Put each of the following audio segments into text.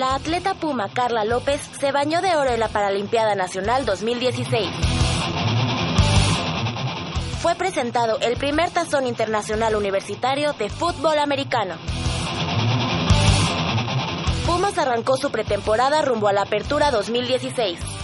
La atleta Puma Carla López se bañó de oro en la Paralimpiada Nacional 2016. Fue presentado el primer tazón internacional universitario de fútbol americano. Pumas arrancó su pretemporada rumbo a la Apertura 2016.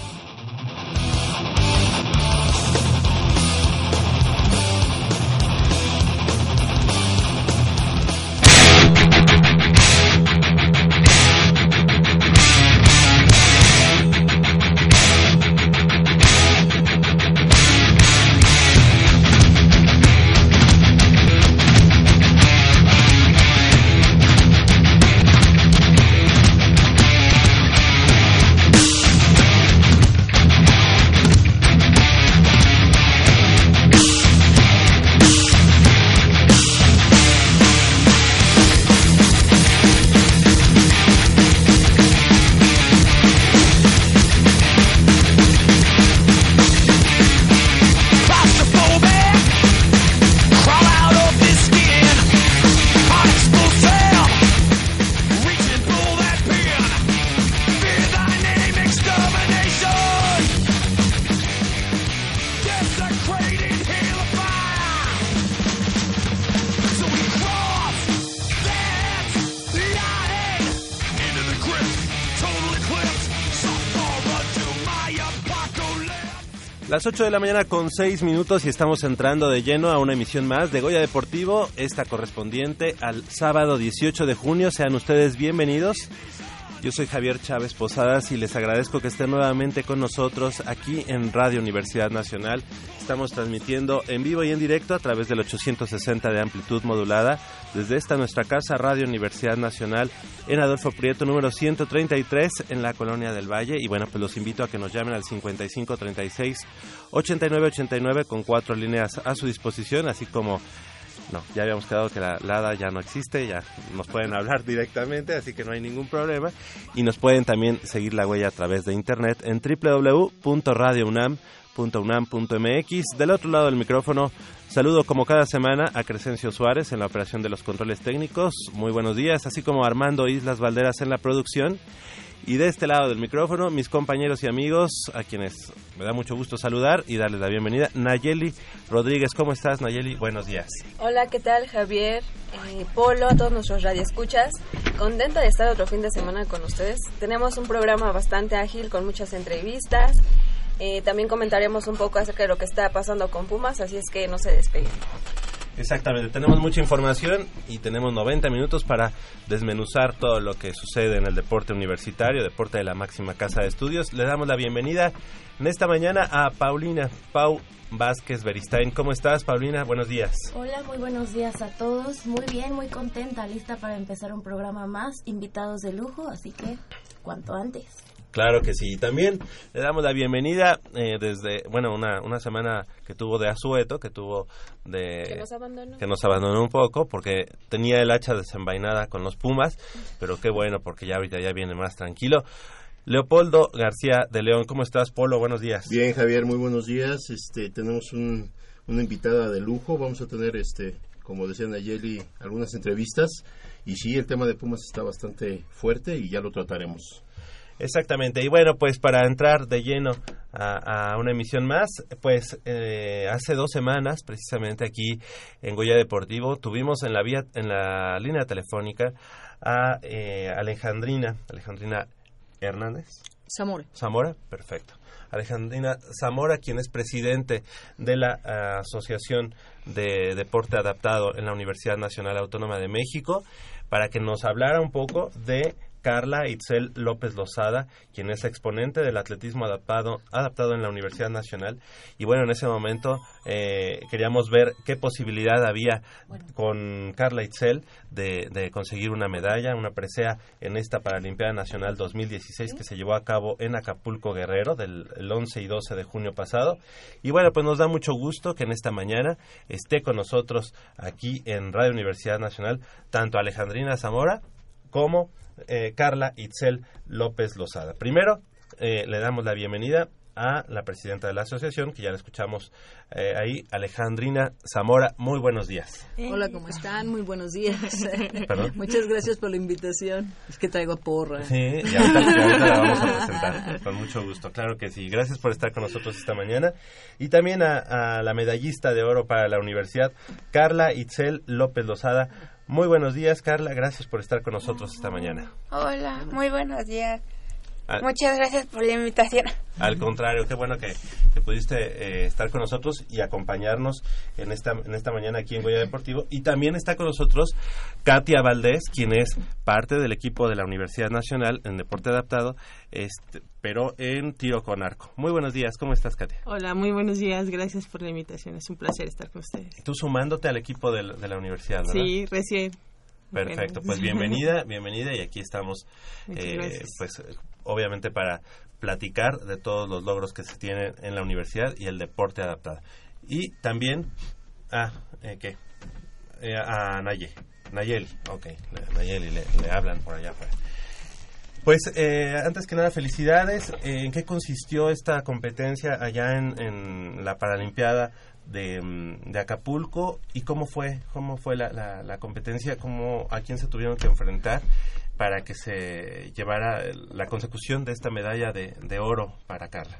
Las 8 de la mañana con 6 minutos y estamos entrando de lleno a una emisión más de Goya Deportivo, esta correspondiente al sábado 18 de junio. Sean ustedes bienvenidos. Yo soy Javier Chávez Posadas y les agradezco que estén nuevamente con nosotros aquí en Radio Universidad Nacional. Estamos transmitiendo en vivo y en directo a través del 860 de amplitud modulada desde esta nuestra casa Radio Universidad Nacional en Adolfo Prieto número 133 en la Colonia del Valle y bueno, pues los invito a que nos llamen al 5536 8989 con cuatro líneas a su disposición, así como no, ya habíamos quedado que la LADA ya no existe, ya nos pueden hablar directamente, así que no hay ningún problema. Y nos pueden también seguir la huella a través de internet en www.radiounam.unam.mx. Del otro lado del micrófono, saludo como cada semana a Crescencio Suárez en la operación de los controles técnicos. Muy buenos días, así como Armando Islas Valderas en la producción. Y de este lado del micrófono, mis compañeros y amigos, a quienes me da mucho gusto saludar y darles la bienvenida. Nayeli Rodríguez, ¿cómo estás, Nayeli? Buenos días. Hola, ¿qué tal, Javier? Eh, Polo, a todos nuestros radioescuchas. Contenta de estar otro fin de semana con ustedes. Tenemos un programa bastante ágil con muchas entrevistas. Eh, también comentaremos un poco acerca de lo que está pasando con Pumas, así es que no se despeguen. Exactamente, tenemos mucha información y tenemos 90 minutos para desmenuzar todo lo que sucede en el deporte universitario, deporte de la máxima casa de estudios. Le damos la bienvenida en esta mañana a Paulina Pau Vázquez Beristain. ¿Cómo estás, Paulina? Buenos días. Hola, muy buenos días a todos. Muy bien, muy contenta, lista para empezar un programa más, invitados de lujo, así que cuanto antes. Claro que sí. También le damos la bienvenida eh, desde, bueno, una, una semana que tuvo de asueto, que tuvo de... Que nos abandonó. Que nos abandonó un poco porque tenía el hacha desenvainada con los Pumas, pero qué bueno porque ya ahorita ya viene más tranquilo. Leopoldo García de León, ¿cómo estás, Polo? Buenos días. Bien, Javier, muy buenos días. Este, tenemos un, una invitada de lujo. Vamos a tener, este, como decía Nayeli, algunas entrevistas. Y sí, el tema de Pumas está bastante fuerte y ya lo trataremos. Exactamente, y bueno, pues para entrar de lleno a, a una emisión más, pues eh, hace dos semanas, precisamente aquí en Goya Deportivo, tuvimos en la vía, en la línea telefónica a eh, Alejandrina, Alejandrina Hernández. Zamora. Zamora, perfecto. Alejandrina Zamora, quien es presidente de la uh, Asociación de Deporte Adaptado en la Universidad Nacional Autónoma de México, para que nos hablara un poco de Carla Itzel López Lozada, quien es exponente del atletismo adaptado, adaptado en la Universidad Nacional. Y bueno, en ese momento eh, queríamos ver qué posibilidad había con Carla Itzel de, de, conseguir una medalla, una presea en esta Paralimpiada Nacional 2016 que se llevó a cabo en Acapulco Guerrero del el 11 y 12 de junio pasado. Y bueno, pues nos da mucho gusto que en esta mañana esté con nosotros aquí en Radio Universidad Nacional tanto Alejandrina Zamora como eh, Carla Itzel López Lozada. Primero, eh, le damos la bienvenida a la presidenta de la asociación, que ya la escuchamos eh, ahí, Alejandrina Zamora. Muy buenos días. Hola, ¿cómo están? Muy buenos días. Muchas gracias por la invitación. Es que traigo porra. Sí, y ahorita, y ahorita la vamos a presentar con mucho gusto. Claro que sí. Gracias por estar con nosotros esta mañana. Y también a, a la medallista de oro para la universidad, Carla Itzel López Lozada. Muy buenos días, Carla. Gracias por estar con nosotros esta mañana. Hola, muy buenos días. Al, Muchas gracias por la invitación. Al contrario, qué bueno que, que pudiste eh, estar con nosotros y acompañarnos en esta, en esta mañana aquí en Goya Deportivo. Y también está con nosotros Katia Valdés, quien es parte del equipo de la Universidad Nacional en Deporte Adaptado, este, pero en tiro con arco. Muy buenos días, ¿cómo estás, Katia? Hola, muy buenos días, gracias por la invitación. Es un placer estar con ustedes. Tú sumándote al equipo de, de la universidad, ¿verdad? Sí, recién. Perfecto, pues bienvenida, bienvenida y aquí estamos, eh, pues obviamente para platicar de todos los logros que se tienen en la universidad y el deporte adaptado. Y también a, eh, ¿qué? Eh, a Naye, Nayeli, ok, Nayeli le, hablan por allá afuera. Pues eh, antes que nada, felicidades. ¿En qué consistió esta competencia allá en, la Paralimpiada de, de, Acapulco y cómo fue cómo fue la, la, la, competencia, cómo a quién se tuvieron que enfrentar para que se llevara la consecución de esta medalla de, de oro para Carla.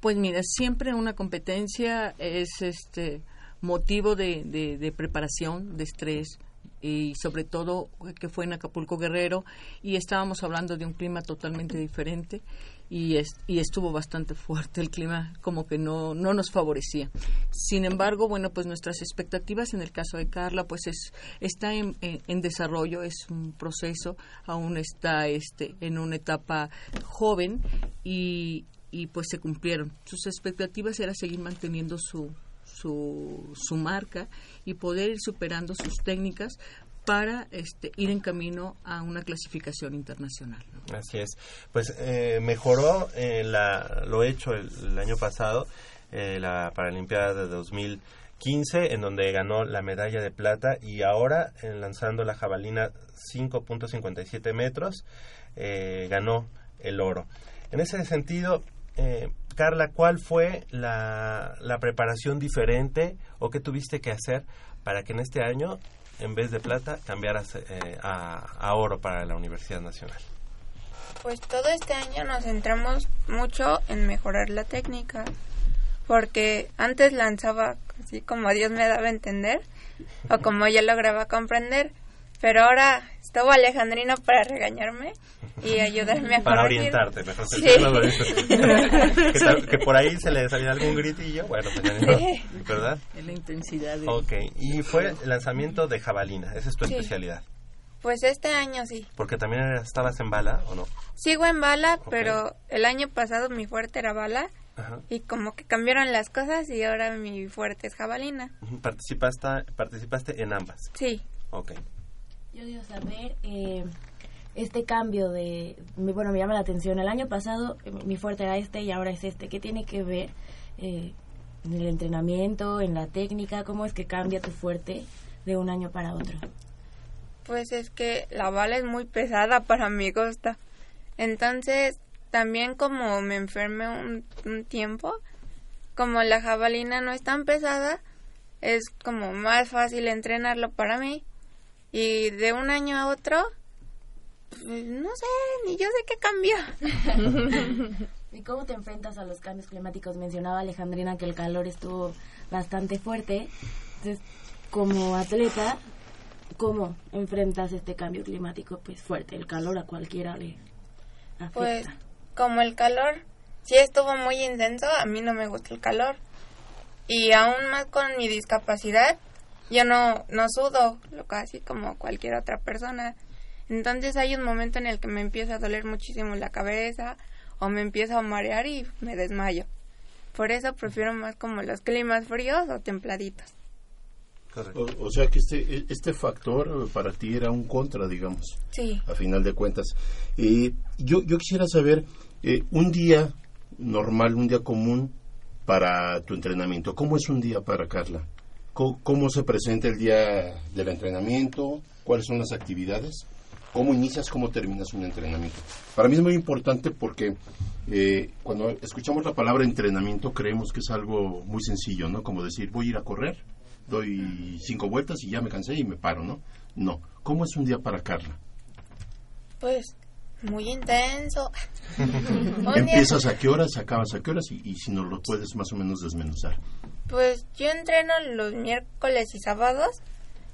Pues mira, siempre una competencia es este motivo de, de, de preparación, de estrés, y sobre todo que fue en Acapulco Guerrero y estábamos hablando de un clima totalmente diferente y, es, y estuvo bastante fuerte el clima como que no, no nos favorecía. Sin embargo, bueno, pues nuestras expectativas en el caso de Carla pues es, está en, en, en desarrollo, es un proceso, aún está este, en una etapa joven y, y pues se cumplieron. Sus expectativas era seguir manteniendo su, su, su marca y poder ir superando sus técnicas para este, ir en camino a una clasificación internacional. Así es. Pues eh, mejoró eh, la, lo hecho el, año pasado, eh, la Paralimpiada de 2015, en donde ganó la medalla de plata y ahora, lanzando la jabalina 5.57 metros, eh, ganó el oro. En ese sentido, eh, Carla, ¿cuál fue la, preparación diferente o qué tuviste que hacer para que en este año, en vez de plata, cambiaras eh, a, oro para la Universidad Nacional? Pues todo este año nos centramos mucho en mejorar la técnica, porque antes lanzaba así como Dios me daba a entender o como yo lograba comprender, pero ahora estuvo Alejandrino para regañarme y ayudarme a para corregir. orientarte mejor sí. que, tal, que, por ahí se le salía algún gritillo bueno pues, sí. verdad en la intensidad de... ok y fue el lanzamiento de jabalina esa es tu sí. especialidad pues este año sí porque también estabas en bala o no sigo en bala okay. pero el año pasado mi fuerte era bala Ajá. y como que cambiaron las cosas y ahora mi fuerte es jabalina participaste participaste en ambas sí ok yo digo saber eh, este cambio de, bueno, me llama la atención. El año pasado mi fuerte era este y ahora es este. ¿Qué tiene que ver eh, en el entrenamiento, en la técnica? ¿Cómo es que cambia tu fuerte de un año para otro? Pues es que la bala es muy pesada para mi costa. Entonces, también como me enfermé un, un tiempo, como la jabalina no es tan pesada, es como más fácil entrenarlo para mí. Y de un año a otro, pues, no sé, ni yo sé qué cambió. ¿Y cómo te enfrentas a los cambios climáticos? Mencionaba Alejandrina que el calor estuvo bastante fuerte. Entonces, como atleta, ¿cómo enfrentas este cambio climático? Pues fuerte, el calor a cualquiera le afecta. Pues como el calor sí estuvo muy intenso, a mí no me gusta el calor. Y aún más con mi discapacidad, yo no, no sudo, lo casi como cualquier otra persona. Entonces hay un momento en el que me empieza a doler muchísimo la cabeza o me empiezo a marear y me desmayo. Por eso prefiero más como los climas fríos o templaditos. O, o sea que este, este factor para ti era un contra, digamos, Sí. a final de cuentas. Eh, yo, yo quisiera saber, eh, un día normal, un día común para tu entrenamiento, ¿cómo es un día para Carla? ¿Cómo, cómo se presenta el día del entrenamiento? ¿Cuáles son las actividades? ¿Cómo inicias, cómo terminas un entrenamiento? Para mí es muy importante porque eh, cuando escuchamos la palabra entrenamiento creemos que es algo muy sencillo, ¿no? Como decir, voy a ir a correr, doy cinco vueltas y ya me cansé y me paro, ¿no? No. ¿Cómo es un día para Carla? Pues muy intenso. ¿Empiezas a qué horas, acabas a qué horas? Y, y si nos lo puedes más o menos desmenuzar. Pues yo entreno los miércoles y sábados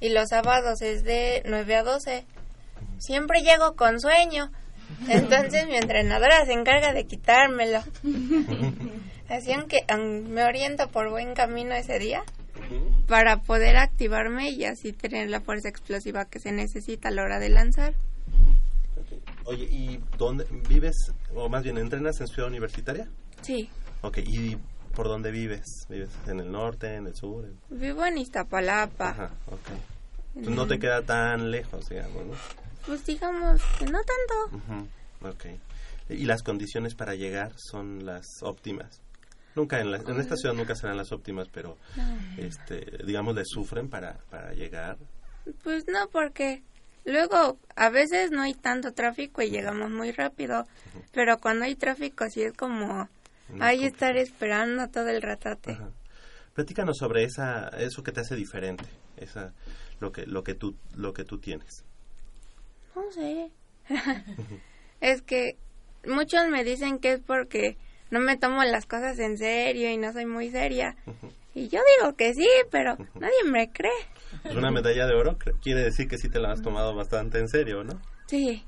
y los sábados es de 9 a 12. Siempre llego con sueño. Entonces mi entrenadora se encarga de quitármelo. Así aunque aun- me oriento por buen camino ese día para poder activarme y así tener la fuerza explosiva que se necesita a la hora de lanzar. Oye, ¿y dónde vives, o más bien entrenas en Ciudad Universitaria? Sí, Ok, ¿y por dónde vives? ¿Vives en el norte, en el sur? en- vivo en Iztapalapa. Ajá, ok. Entonces no te queda tan lejos, digamos, ¿no? Pues digamos que no tanto. Ujú, Ok. ¿Y las condiciones para llegar son las óptimas? Nunca en, la- en esta ciudad nunca serán las óptimas, pero este, digamos le sufren para, para llegar. Pues no, porque luego a veces no hay tanto tráfico y llegamos muy rápido, pero cuando hay tráfico sí es como hay estar esperando todo el ratate. Ajá. Platícanos sobre esa eso que te hace diferente, esa lo que lo que tú lo que tú tienes. No sé. es que muchos me dicen que es porque no me tomo las cosas en serio y no soy muy seria. Y yo digo que sí, pero nadie me cree. Es una medalla de oro, quiere decir que sí te la has tomado bastante en serio, ¿no? Sí.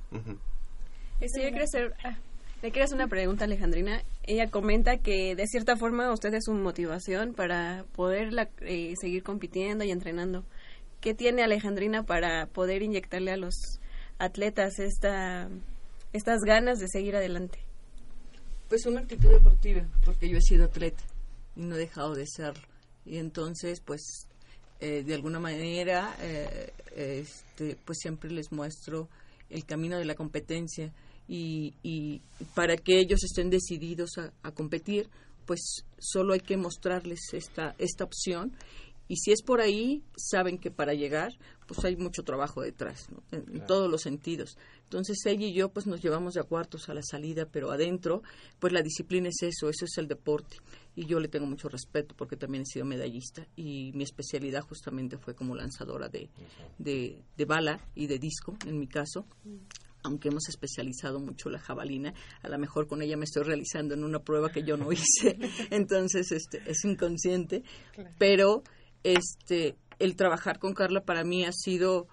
Este, yo quiero hacer, ah, le quiero hacer una pregunta a Alejandrina. Ella comenta que de cierta forma usted es su motivación para poder la- eh, seguir compitiendo y entrenando. ¿Qué tiene Alejandrina para poder inyectarle a los atletas esta, estas ganas de seguir adelante? Pues una actitud deportiva, porque yo he sido atleta y no he dejado de serlo. Y entonces, pues, eh, de alguna manera, eh, este, pues siempre les muestro el camino de la competencia y, y para que ellos estén decididos a, a competir, pues solo hay que mostrarles esta, esta opción y si es por ahí, saben que para llegar, pues hay mucho trabajo detrás, ¿no? en, todos los sentidos. Entonces ella y yo pues nos llevamos de a cuartos a la salida, pero adentro, pues la disciplina es eso, eso es el deporte. Y yo le tengo mucho respeto porque también he sido medallista y mi especialidad justamente fue como lanzadora de, de, de bala y de disco, en mi caso aunque hemos especializado mucho la jabalina, a lo mejor con ella me estoy realizando en una prueba que yo no hice, entonces este es inconsciente, pero este el trabajar con Carla para mí ha sido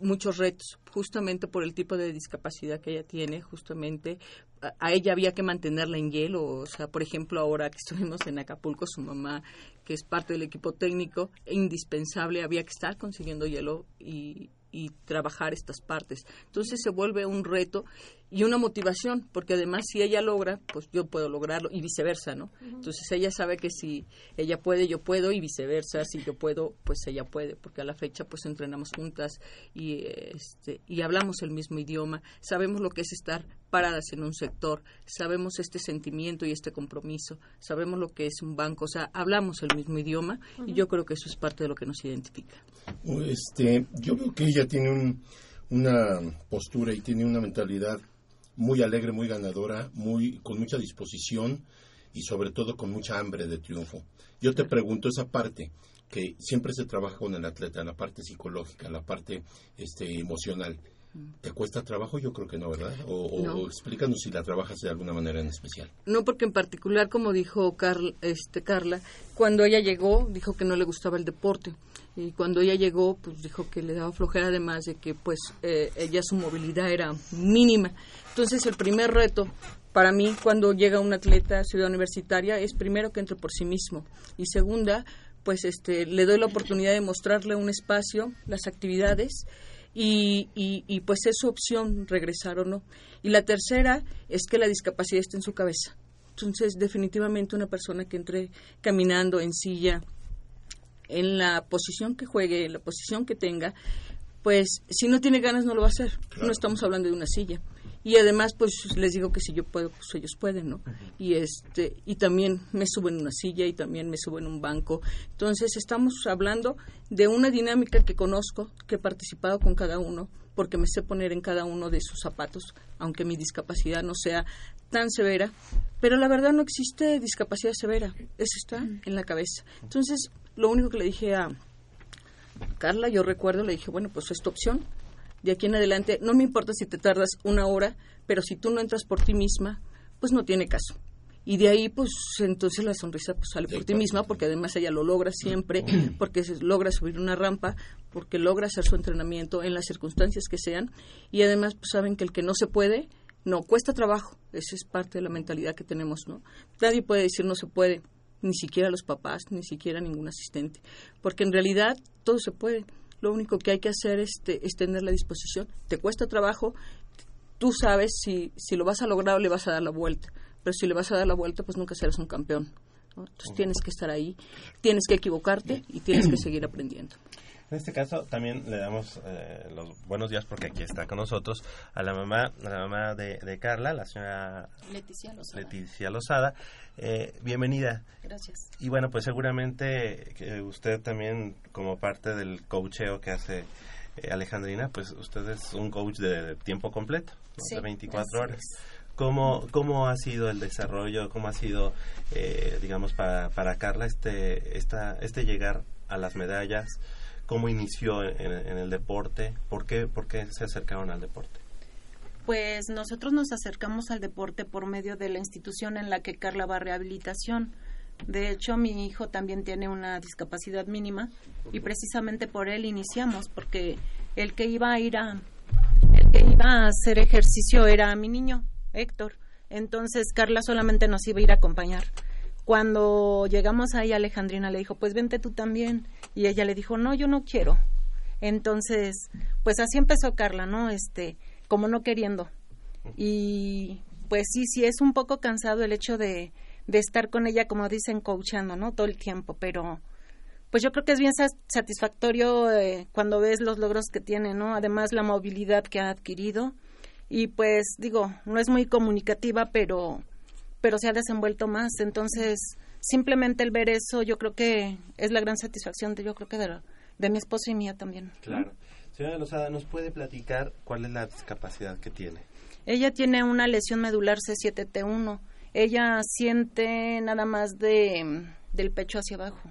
muchos retos, justamente por el tipo de discapacidad que ella tiene, justamente a, ella había que mantenerla en hielo, o sea, por ejemplo, ahora que estuvimos en Acapulco, su mamá, que es parte del equipo técnico, e indispensable, había que estar consiguiendo hielo y, y trabajar estas partes. Entonces se vuelve un reto y una motivación, porque además si ella logra, pues yo puedo lograrlo y viceversa, ¿no? Entonces ella sabe que si ella puede, yo puedo y viceversa, si yo puedo, pues ella puede, porque a la fecha pues entrenamos juntas y este y hablamos el mismo idioma, sabemos lo que es estar paradas en un sector, sabemos este sentimiento y este compromiso, sabemos lo que es un banco, o sea, hablamos el mismo idioma y yo creo que eso es parte de lo que nos identifica. Este, yo veo que ella tiene un- una postura y tiene una mentalidad muy alegre, muy ganadora, muy con mucha disposición y sobre todo con mucha hambre de triunfo. Yo te pregunto esa parte que siempre se trabaja con el atleta, la parte psicológica, la parte este emocional. ¿Te cuesta trabajo? Yo creo que no, ¿verdad? O, o- No. o explícanos si la trabajas de alguna manera en especial. No, porque en particular, como dijo Carl- este, Carla, cuando ella llegó, dijo que no le gustaba el deporte. Y cuando ella llegó, pues dijo que le daba flojera, además de que, pues, eh, ella su movilidad era mínima. Entonces, el primer reto para mí, cuando llega un atleta a Ciudad Universitaria, es primero que entre por sí mismo. Y segunda, pues, este, le doy la oportunidad de mostrarle un espacio, las actividades, y, y, y pues es su opción regresar o no. Y la tercera es que la discapacidad esté en su cabeza. Entonces, definitivamente una persona que entre caminando en silla, en la posición que juegue, en la posición que tenga, pues si no tiene ganas no lo va a hacer. No estamos hablando de una silla. Y además, pues les digo que si yo puedo, pues ellos pueden, ¿no? Y este y también me subo en una silla y también me subo en un banco. Entonces, estamos hablando de una dinámica que conozco, que he participado con cada uno, porque me sé poner en cada uno de sus zapatos, aunque mi discapacidad no sea tan severa, pero la verdad no existe discapacidad severa, eso está en la cabeza. Entonces, lo único que le dije a Carla, yo recuerdo, le dije, bueno, pues es tu opción. De aquí en adelante, no me importa si te tardas una hora, pero si tú no entras por ti misma, pues no tiene caso. Y de ahí, pues entonces la sonrisa pues, sale por ti misma, porque además ella lo logra siempre, porque logra subir una rampa, porque logra hacer su entrenamiento en las circunstancias que sean. Y además, pues saben que el que no se puede, no, cuesta trabajo. Esa es parte de la mentalidad que tenemos, ¿no? Nadie puede decir no se puede, ni siquiera los papás, ni siquiera ningún asistente, porque en realidad todo se puede. Lo único que hay que hacer es, te- es tener la disposición. Te cuesta trabajo, tú sabes si, si lo vas a lograr o le vas a dar la vuelta, pero si le vas a dar la vuelta, pues nunca serás un campeón. ¿no? Entonces tienes que estar ahí, tienes que equivocarte y tienes que seguir aprendiendo. En este caso también le damos eh, los buenos días porque aquí está con nosotros a la mamá, a la mamá de, de Carla, la señora Leticia Lozada. Leticia Lozada. Eh, bienvenida. Gracias. Y bueno, pues seguramente que usted también como parte del coacheo que hace eh, Alejandrina, pues usted es un coach de tiempo completo, ¿no? Sí, de 24 así horas. ¿Cómo, ¿Cómo ha sido el desarrollo? ¿Cómo ha sido, eh, digamos, para, para Carla este, esta, este llegar a las medallas? ¿Cómo inició en, en el deporte? ¿Por qué, ¿Por qué se acercaron al deporte? Pues nosotros nos acercamos al deporte por medio de la institución en la que Carla va a rehabilitación. De hecho, mi hijo también tiene una discapacidad mínima y precisamente por él iniciamos, porque el que iba a ir a el que iba a hacer ejercicio era mi niño, Héctor. Entonces Carla solamente nos iba a ir a acompañar. Cuando llegamos ahí, Alejandrina le dijo, pues vente tú también. Y ella le dijo, no, yo no quiero. Entonces, pues así empezó Carla, ¿no? Este, como no queriendo. Y pues sí, sí es un poco cansado el hecho de, de estar con ella, como dicen, coachando, ¿no? Todo el tiempo, pero pues yo creo que es bien satisfactorio eh, cuando ves los logros que tiene, ¿no? Además la movilidad que ha adquirido y pues digo, no es muy comunicativa, pero pero se ha desenvuelto más, entonces simplemente el ver eso yo creo que es la gran satisfacción de yo creo que de, la- de mi esposo y mía también. Claro. Señora Lozada, ¿nos puede platicar cuál es la discapacidad que tiene? Ella tiene una lesión medular C7T1. Ella siente nada más de del pecho hacia abajo.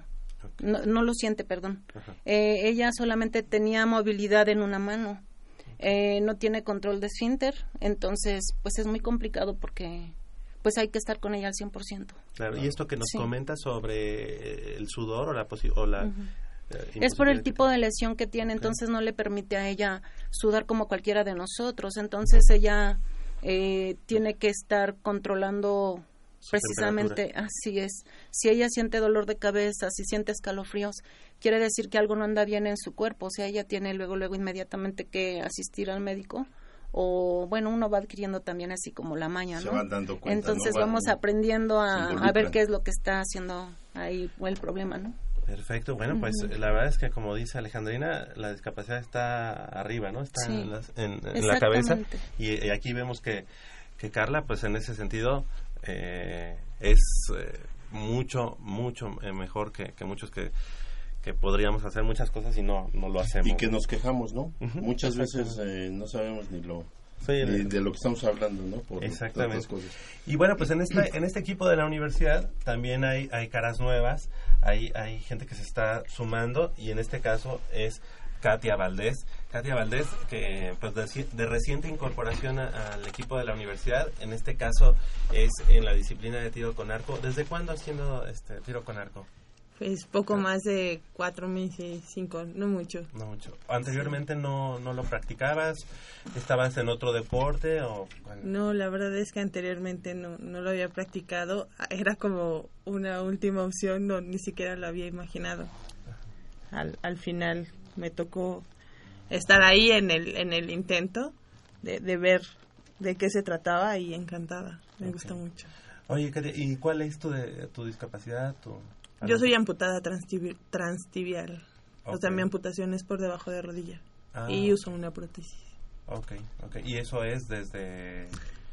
No, no lo siente, perdón. Eh, ella solamente tenía movilidad en una mano. Eh, no tiene control de esfínter, entonces pues es muy complicado porque pues hay que estar con ella al 100%. Claro, y esto que nos Sí. comenta sobre el sudor o la, posi- o la eh, Es por el tipo de lesión que tiene, entonces no le permite a ella sudar como cualquiera de nosotros. Entonces ella eh, tiene que estar controlando Su precisamente, así es. Si ella siente dolor de cabeza, si siente escalofríos, quiere decir que algo no anda bien en su cuerpo. O sea, ella tiene luego, luego inmediatamente que asistir al médico. O bueno, uno va adquiriendo también así como la maña, Se ¿no? van dando cuenta, Entonces ¿no? Van- vamos aprendiendo se a, a ver qué es lo que está haciendo ahí o el problema, ¿no? Perfecto, bueno, pues la verdad es que como dice Alejandrina, la discapacidad está arriba, ¿no? Está Sí. en, las- en- en la cabeza. Exactamente. Y, y aquí vemos que, que Carla, pues en ese sentido, eh, es eh, mucho, mucho eh, mejor que, que muchos que, que podríamos hacer muchas cosas y no, no lo hacemos. Y que nos quejamos, ¿no? Muchas veces eh, no sabemos ni lo Sí, ni de lo que estamos hablando, ¿no? Por Exactamente. cosas. Y bueno, pues en este, en este equipo de la universidad también hay, hay caras nuevas, hay, hay gente que se está sumando y en este caso es Katia Valdés. Katia Valdés, que pues de reciente incorporación a- al equipo de la universidad, en este caso es en la disciplina de tiro con arco. ¿Desde cuándo haciendo este tiro con arco? Pues poco más de cuatro meses, cinco, no mucho. No mucho. ¿Anteriormente no, no lo practicabas? ¿Estabas en otro deporte o...? No, la verdad es que anteriormente no, no lo había practicado. Era como una última opción, no, ni siquiera lo había imaginado. Al, al final me tocó estar ahí en el, en el intento de, de ver de qué se trataba y encantada. Me gusta mucho. Oye, ¿y cuál es tu, de, tu discapacidad? Tu... Yo soy amputada transtibi- transtibial. O sea, mi amputación es por debajo de rodilla. Ah. Y uso una prótesis. Ok, ok. ¿Y eso es desde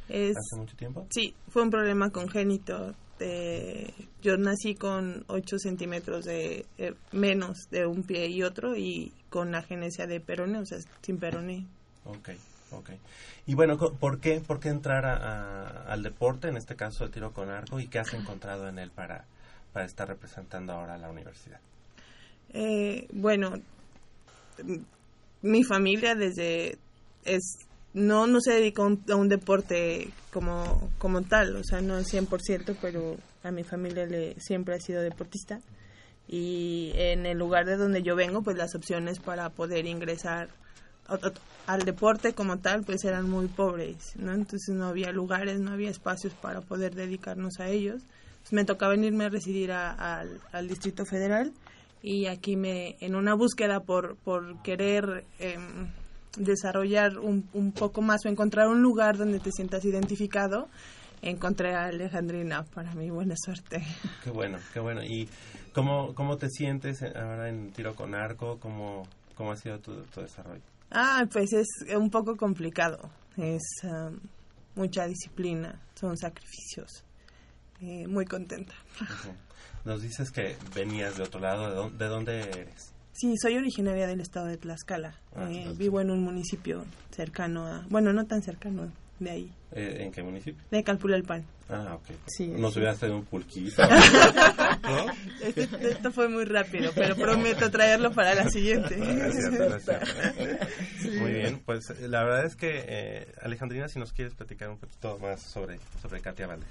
Es, hace mucho tiempo? sí, fue un problema congénito. de- yo nací con 8 centímetros de eh, menos de un pie y otro y con agenesia de perone, o sea, sin perone. Ok, ok. Y bueno, ¿por qué, por qué entrar a- a- al deporte, en este caso el tiro con arco, y qué has encontrado en él para, para estar representando ahora a la universidad? Eh, bueno, mi familia desde es no no se dedicó a un, a un deporte como como tal, o sea, no al 100%, pero a mi familia le siempre ha sido deportista y en el lugar de donde yo vengo, pues las opciones para poder ingresar al deporte como tal, pues eran muy pobres, ¿no? Entonces no había lugares, no había espacios para poder dedicarnos a ellos. Pues me tocaba venirme a residir a- al, al Distrito Federal y aquí me, en una búsqueda por, por querer em, desarrollar un, un poco más o encontrar un lugar donde te sientas identificado, encontré a Alejandrina para mi buena suerte. Qué bueno, qué bueno. ¿Y cómo, cómo te sientes ahora en tiro con arco? ¿Cómo, cómo ha sido tu, tu desarrollo? Ah, pues es un poco complicado. Es um, mucha disciplina, son sacrificios. Eh, muy contenta. Nos dices que venías de otro lado, ¿de dónde, de dónde eres? Sí, soy originaria del estado de Tlaxcala. Ah, Eh, vivo en un municipio cercano a, bueno, no tan cercano de ahí, Eh, ¿En qué municipio? de Calpulalpan. Ah, ok. Sí, Nos sí. hubieras traído un pulquito. ¿No? Este- esto fue muy rápido, pero prometo traerlo para la siguiente. No es cierto, no es cierto. Muy bien, pues eh, la verdad es que eh, Alejandrina, si nos quieres platicar un poquito más sobre, sobre Katia Valdés.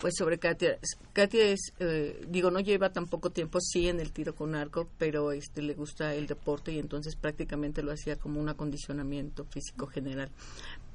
Pues sobre Katia, Katia es, eh, digo, no lleva tan poco tiempo, sí, en el tiro con arco, pero este le gusta el deporte y entonces prácticamente lo hacía como un acondicionamiento físico general.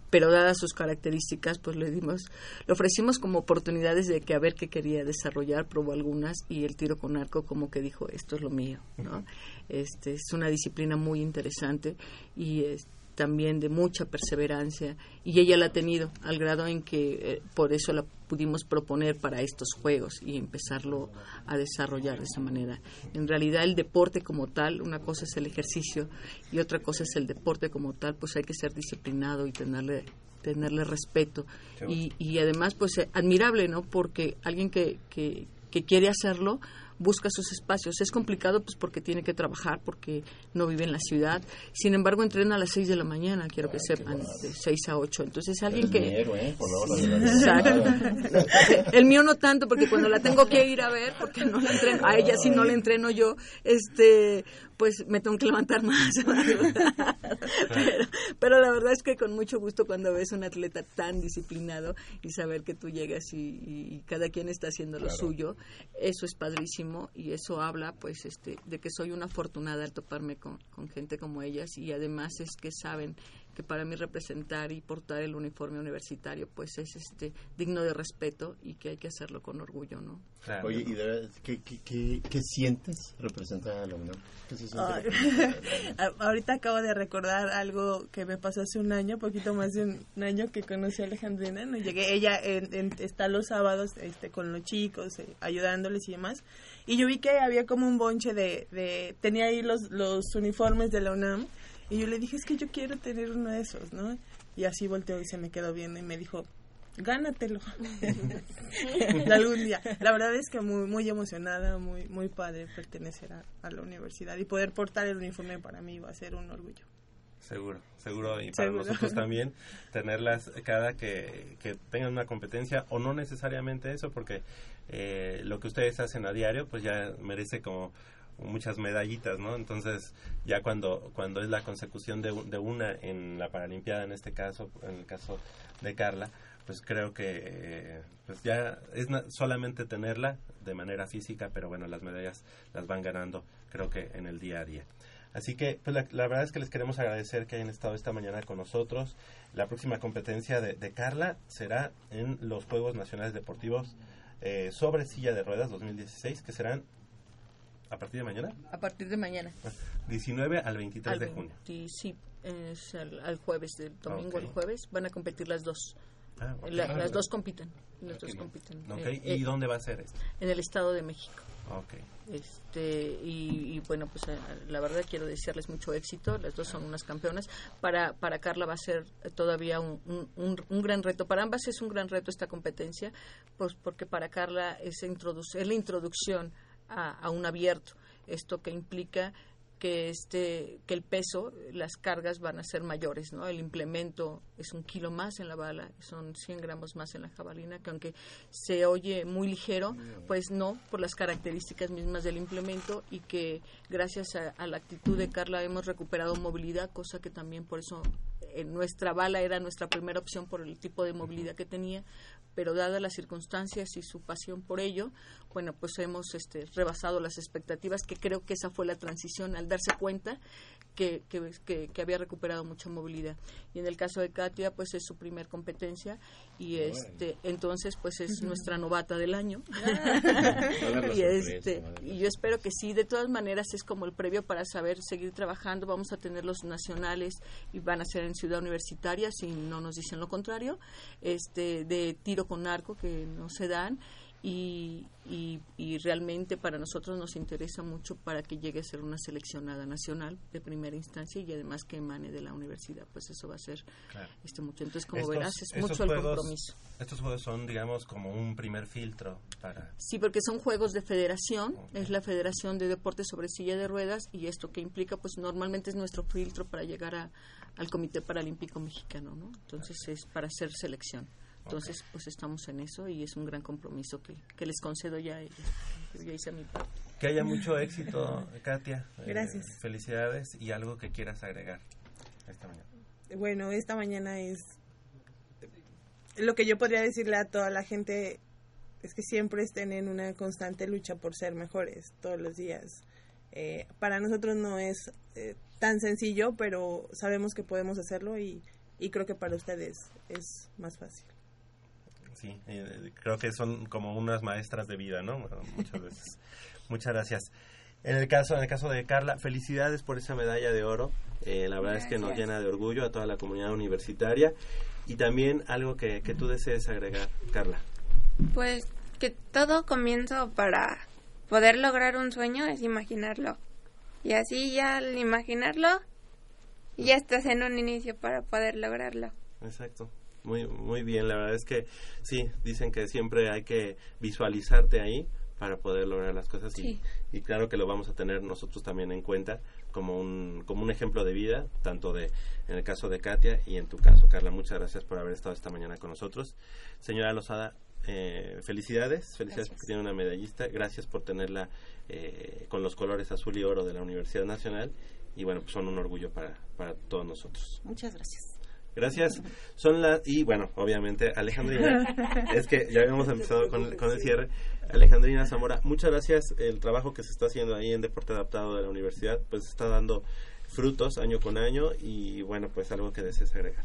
Pero dadas sus características, pues le dimos, le ofrecimos como oportunidades de que a ver qué quería desarrollar, probó algunas y el tiro con arco como que dijo, esto es lo mío, ¿no? Este es una disciplina muy interesante y es también de mucha perseverancia y ella la ha tenido al grado en que eh, por eso la pudimos proponer para estos juegos y empezarlo a desarrollar de esa manera. En realidad el deporte como tal, una cosa es el ejercicio y otra cosa es el deporte como tal, pues hay que ser disciplinado y tenerle tenerle respeto y, y además pues eh, admirable, ¿no? Porque alguien que, que, que quiere hacerlo busca sus espacios. Es complicado pues porque tiene que trabajar, porque no vive en la ciudad. Sin embargo, entrena a las 6 de la mañana, quiero que sepan, de 6 a 8. Entonces, alguien mi que... héroe, ¿eh? Por la hora de la Exacto. El mío no tanto, porque cuando la tengo que ir a ver, porque no la entreno, a ella sí no la entreno yo, este, pues me tengo que levantar más. pero, pero la verdad es que con mucho gusto cuando ves un atleta tan disciplinado y saber que tú llegas y, y cada quien está haciendo lo suyo, eso es padrísimo y eso habla, pues, este, de que soy una afortunada al toparme con, con gente como ellas y además es que saben que para mí representar y portar el uniforme universitario pues es este digno de respeto y que hay que hacerlo con orgullo, ¿no? Claro. Oye, ¿y de verdad, ¿qué, qué, qué, qué sientes representar a la UNAM? ¿Qué se Ahorita acabo de recordar algo que me pasó hace un año, poquito más de un, un año que conocí a Alejandrina. No llegué, ella en- en- está los sábados este, con los chicos, eh, ayudándoles y demás. Y yo vi que había como un bonche de, de tenía ahí los, los uniformes de la UNAM. Y yo le dije, es que yo quiero tener uno de esos, ¿no? Y así volteó y se me quedó viendo y me dijo, gánatelo algún día. La verdad es que muy muy emocionada, muy muy padre pertenecer a, a la universidad y poder portar el uniforme para mí va a ser un orgullo. Seguro, seguro. Y para Seguro. nosotros también tenerlas cada que, que tengan una competencia o no necesariamente eso, porque eh, lo que ustedes hacen a diario pues ya merece como muchas medallitas, ¿no? Entonces ya cuando cuando es la consecución de, de una en la Paralimpiada en este caso, en el caso de Carla, pues creo que pues ya es solamente tenerla de manera física, pero bueno, las medallas las van ganando creo que en el día a día. Así que, pues la, la verdad es que les queremos agradecer que hayan estado esta mañana con nosotros. La próxima competencia de, de Carla será en los Juegos Nacionales Deportivos eh, sobre silla de ruedas 2016, que serán ¿A partir de mañana? A partir de mañana. 19 al 23 Al de junio. 20 sí, es al, al jueves, del domingo al jueves, van a competir las dos. Ah. La- las dos compiten. Las dos Eh, ¿Y eh, dónde va a ser esto? En el Estado de México. Este, y, y bueno, pues eh, la verdad quiero desearles mucho éxito. Las dos son unas campeonas. Para, para Carla va a ser todavía un, un- un- un gran reto. Para ambas es un gran reto esta competencia, pues porque para Carla es, introducir, es la introducción a, a un abierto. Esto que implica que este que el peso las cargas van a ser mayores no el implemento es un kilo más en la bala son 100 gramos más en la jabalina que aunque se oye muy ligero pues no por las características mismas del implemento y que gracias a, a la actitud de Carla hemos recuperado movilidad cosa que también por eso eh, nuestra bala era nuestra primera opción por el tipo de movilidad que tenía pero dadas las circunstancias y su pasión por ello, bueno, pues hemos este, rebasado las expectativas, que creo que esa fue la transición al darse cuenta que, que, que- que había recuperado mucha movilidad. Y en el caso de Katia, pues es su primer competencia y este entonces pues es nuestra novata del año. la y, este, y yo espero que sí, de todas maneras es como el previo para saber seguir trabajando, vamos a tener los nacionales y van a ser en Ciudad Universitaria, si no nos dicen lo contrario, este de tiro con arco que no se dan y, y, y realmente para nosotros nos interesa mucho para que llegue a ser una seleccionada nacional de primera instancia y además que emane de la universidad, pues eso va a ser Claro. este mucho. Entonces, como Estos- verás, es mucho el compromiso. Estos juegos son, digamos, como un primer filtro para... Sí, porque son juegos de federación, es la Federación de Deportes sobre Silla de Ruedas y esto que implica, pues normalmente es nuestro filtro para llegar a, al Comité Paralímpico Mexicano, ¿no? Entonces es para hacer selección. Entonces, pues estamos en eso y es un gran compromiso que, que les concedo ya a ellos. Yo ya hice mi parte. Que haya mucho éxito, Katia. Eh, Gracias. felicidades y algo que quieras agregar esta mañana. Bueno, esta mañana es lo que yo podría decirle a toda la gente es que siempre estén en una constante lucha por ser mejores todos los días. Eh, para nosotros no es eh, tan sencillo, pero sabemos que podemos hacerlo y, y creo que para ustedes es más fácil. Sí, eh, creo que son como unas maestras de vida, ¿no? Bueno, muchas veces. Muchas gracias. En el caso, en el caso de Carla, felicidades por esa medalla de oro. Eh, la verdad es que nos llena de orgullo a toda la comunidad universitaria. Y también algo que, que tú desees agregar, Carla. Pues que todo comienzo para poder lograr un sueño es imaginarlo. Y así ya al imaginarlo, ya estás en un inicio para poder lograrlo. Exacto. Muy, muy bien, la verdad es que sí, dicen que siempre hay que visualizarte ahí para poder lograr las cosas y, Sí. y claro que lo vamos a tener nosotros también en cuenta como un, como un ejemplo de vida, tanto de en el caso de Katia y en tu caso, Carla. Muchas gracias por haber estado esta mañana con nosotros. Señora Lozada, eh, felicidades, felicidades porque tiene una medallista, gracias por tenerla eh, con los colores azul y oro de la Universidad Nacional y bueno, pues son un orgullo para, para todos nosotros. Muchas gracias. Gracias. Son las y bueno, obviamente Alejandrina, es que ya habíamos empezado con, con el cierre. Alejandrina Zamora, muchas gracias. El trabajo que se está haciendo ahí en Deporte Adaptado de la universidad, pues está dando frutos año con año y bueno, pues algo que desees agregar.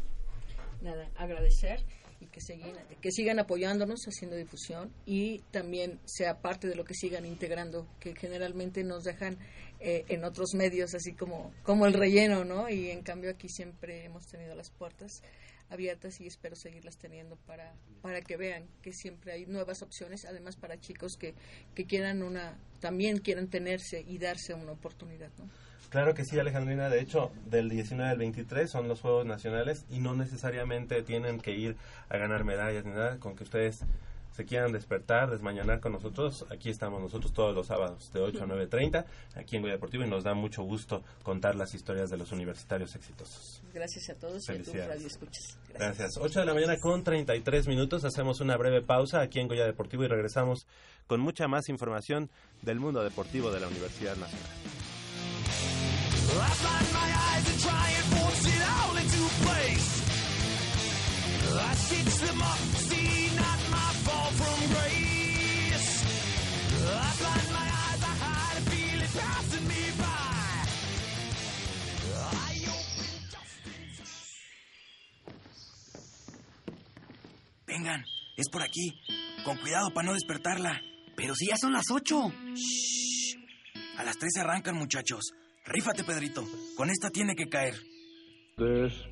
nada, agradecer y que, sigan, que sigan apoyándonos, haciendo difusión y también sea parte de lo que sigan integrando, que generalmente nos dejan eh, en otros medios, así como, como el relleno, ¿no? Y en cambio aquí siempre hemos tenido las puertas abiertas y espero seguirlas teniendo para, para que vean que siempre hay nuevas opciones, además para chicos que, que quieran una, también quieran tenerse y darse una oportunidad, ¿no? Claro que sí, Alejandrina. De hecho, del 19 al 23 son los Juegos Nacionales y no necesariamente tienen que ir a ganar medallas ni nada. Con que ustedes se quieran despertar, desmañanar con nosotros, aquí estamos nosotros todos los sábados de 8 a 9.30 aquí en Goya Deportivo y nos da mucho gusto contar las historias de los universitarios exitosos. Gracias a todos y a Felicidades. radioescuchas. Gracias. 8 de la mañana con 33 minutos. Hacemos una breve pausa aquí en Goya Deportivo y regresamos con mucha más información del mundo deportivo de la Universidad Nacional. I stitch them up, see Vengan, es por aquí. Con cuidado para no despertarla. Pero si ya son las ocho. A las tres arrancan, muchachos. Rífate, Pedrito. Con esta tiene que caer. Despierta,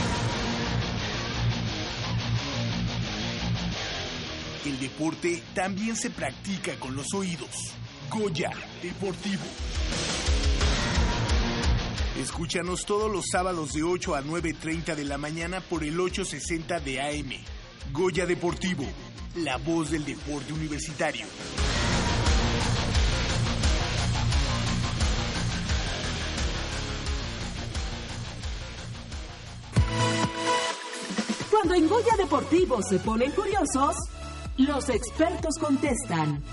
El deporte también se practica con los oídos. Goya Deportivo. Escúchanos todos los sábados de 8 a 9.30 de la mañana por el 860 de AM. Goya Deportivo, la voz del deporte universitario. Cuando en Goya Deportivo se ponen curiosos, los expertos contestan.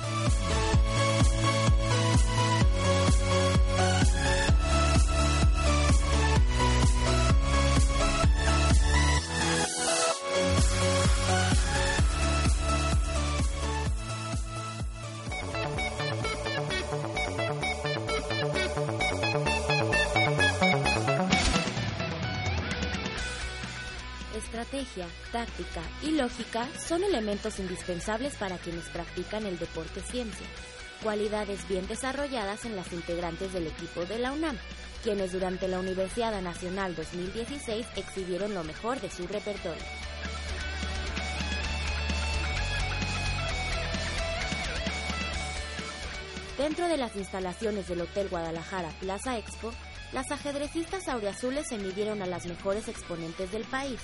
Táctica y lógica son elementos indispensables para quienes practican el deporte ciencia, cualidades bien desarrolladas en las integrantes del equipo de la UNAM, quienes durante la Universidad Nacional 2016 exhibieron lo mejor de su repertorio. Dentro de las instalaciones del Hotel Guadalajara Plaza Expo, las ajedrecistas auriazules se midieron a las mejores exponentes del país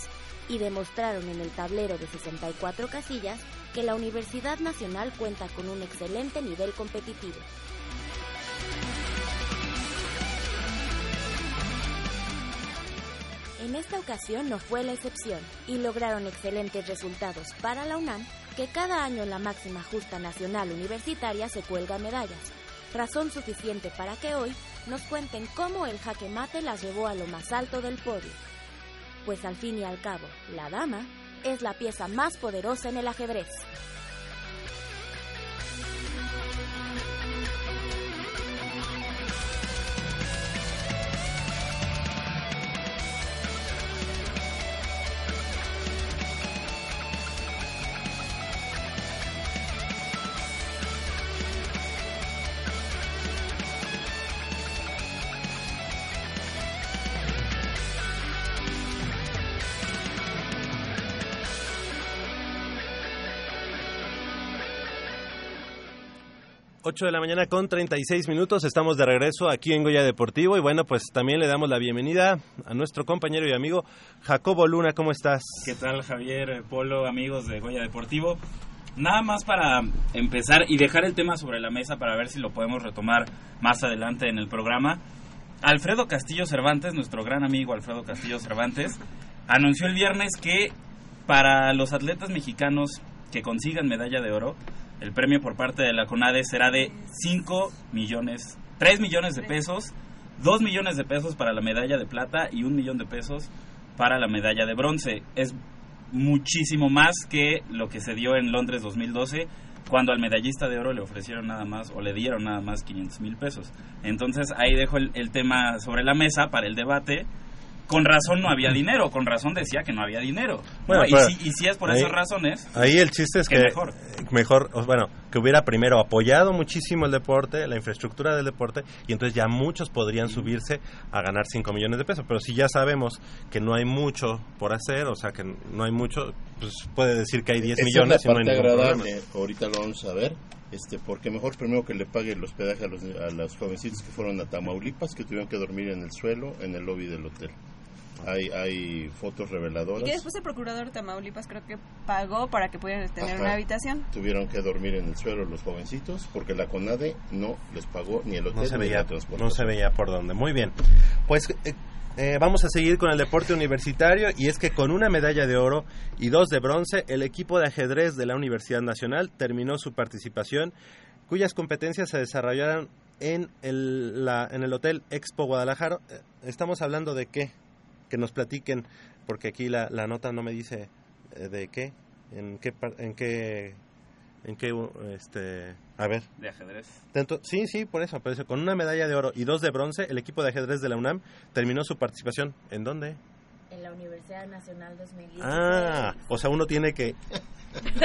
y demostraron en el tablero de 64 casillas que la Universidad Nacional cuenta con un excelente nivel competitivo. En esta ocasión no fue la excepción y lograron excelentes resultados para la UNAM, que cada año en la máxima justa nacional universitaria se cuelga medallas, razón suficiente para que hoy nos cuenten cómo el jaque mate las llevó a lo más alto del podio. Pues al fin y al cabo, la dama es la pieza más poderosa en el ajedrez. Ocho de la mañana con 36 minutos, estamos de regreso aquí en Goya Deportivo y bueno, pues también le damos la bienvenida a nuestro compañero y amigo Jacobo Luna, ¿cómo estás? ¿Qué tal Javier, Polo, amigos de Goya Deportivo? Nada más para empezar y dejar el tema sobre la mesa para ver si lo podemos retomar más adelante en el programa. Alfredo Castillo Cervantes, nuestro gran amigo Alfredo Castillo Cervantes, anunció el viernes que para los atletas mexicanos que consigan medalla de oro, el premio por parte de la CONADE será de 5 millones, 3 millones de pesos, 2 millones de pesos para la medalla de plata y 1 millón de pesos para la medalla de bronce. Es muchísimo más que lo que se dio en Londres 2012, cuando al medallista de oro le ofrecieron nada más o le dieron nada más 500 mil pesos. Entonces ahí dejo el, el tema sobre la mesa para el debate con razón no había dinero, con razón decía que no había dinero. Bueno, No, y, si, y si es por ahí- esas razones, Ahí el chiste es que que mejor. mejor, bueno, que hubiera primero apoyado muchísimo el deporte, la infraestructura del deporte, y entonces ya muchos podrían subirse a ganar 5 millones de pesos. Pero si ya sabemos que no hay mucho por hacer, o sea, que no hay mucho, pues puede decir que hay 10 Esa millones es y la no hay parte ningún agradable. problema. Ahorita lo vamos a ver. Este, porque mejor primero que le pague el hospedaje a los, a los jovencitos que fueron a Tamaulipas, que tuvieron que dormir en el suelo, en el lobby del hotel. Hay, hay fotos Y reveladoras. que después el procurador de Tamaulipas creo que pagó para que pudieran tener Ajá. una habitación. Tuvieron que dormir en el suelo los jovencitos porque la CONADE no les pagó ni el hotel No se ni veía, la transportación. no se veía por dónde. Muy bien. Pues eh, eh, vamos a seguir con el deporte universitario y es que con una medalla de oro y dos de bronce, el equipo de ajedrez de la Universidad Nacional terminó su participación cuyas competencias se desarrollaron en el, la, en el Hotel Expo Guadalajara. Eh, Estamos hablando de qué, que nos platiquen, porque aquí la, la nota no me dice eh, de qué, en qué, par- en qué, en qué, este, a ver. De ajedrez. Dentro- sí, sí, por eso, por eso. Con una medalla de oro y dos de bronce, el equipo de ajedrez de la UNAM terminó su participación. ¿En dónde? En la Universidad Nacional 2016. Ah, o sea, uno tiene que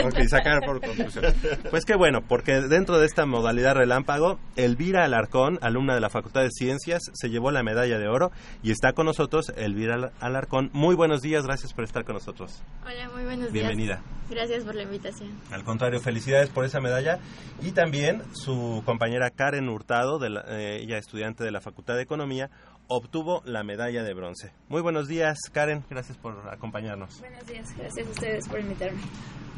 ok, sacar por conclusión. Pues qué bueno, porque dentro de esta modalidad relámpago, Elvira Alarcón, alumna de la Facultad de Ciencias, se llevó la medalla de oro y está con nosotros Elvira Al- Alarcón. Muy buenos días, gracias por estar con nosotros. Hola, muy buenos días. Bienvenida. Gracias por la invitación. Al contrario, felicidades por esa medalla. Y también su compañera Karen Hurtado, de la- eh, ella estudiante de la Facultad de Economía, obtuvo la medalla de bronce. Muy buenos días, Karen, gracias por acompañarnos. Buenos días, gracias a ustedes por invitarme.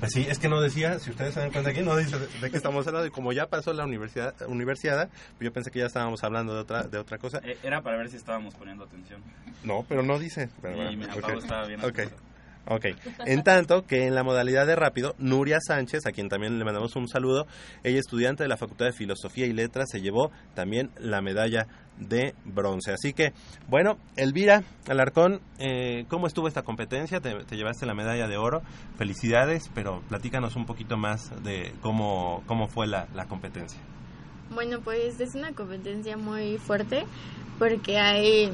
Pues sí, es que no decía, si ustedes se dan cuenta aquí, no dice de, de qué estamos hablando. Y como ya pasó la universidad, universidad pues yo pensé que ya estábamos hablando de otra, de otra cosa. Eh, Era para ver si estábamos poniendo atención. No, pero no dice. Pero Y bueno, mi ok. Pau estaba bien Ok. Ok. En tanto que en la modalidad de rápido, Nuria Sánchez, a quien también le mandamos un saludo, ella estudiante de la Facultad de Filosofía y Letras, se llevó también la medalla de bronce. Así que, bueno, Elvira Alarcón, eh, ¿cómo estuvo esta competencia? Te, te llevaste la medalla de oro. Felicidades, pero platícanos un poquito más de cómo, cómo fue la, la competencia. Bueno, pues es una competencia muy fuerte porque hay,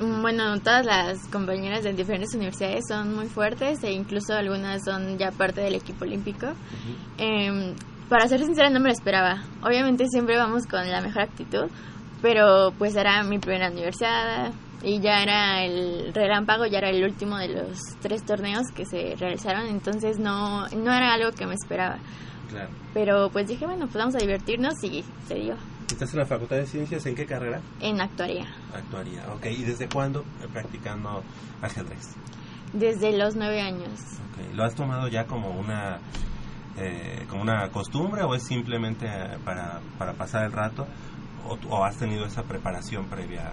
bueno, todas las compañeras de diferentes universidades son muy fuertes e incluso algunas son ya parte del equipo olímpico. Em, para ser sincera, no me lo esperaba. Obviamente siempre vamos con la mejor actitud, pero pues era mi primera universidad y ya era el relámpago, ya era el último de los tres torneos que se realizaron, entonces no, no era algo que me esperaba. Claro. Pero pues dije, bueno, pues vamos a divertirnos y se dio ¿Estás en la Facultad de Ciencias? ¿En qué carrera? en actuaría. Actuaría. Ok, ¿y desde cuándo eh, practicando ajedrez? Desde los nueve años. Ok, ¿Lo has tomado ya como una eh, como una costumbre o es simplemente eh, para, para pasar el rato o, o has tenido esa preparación previa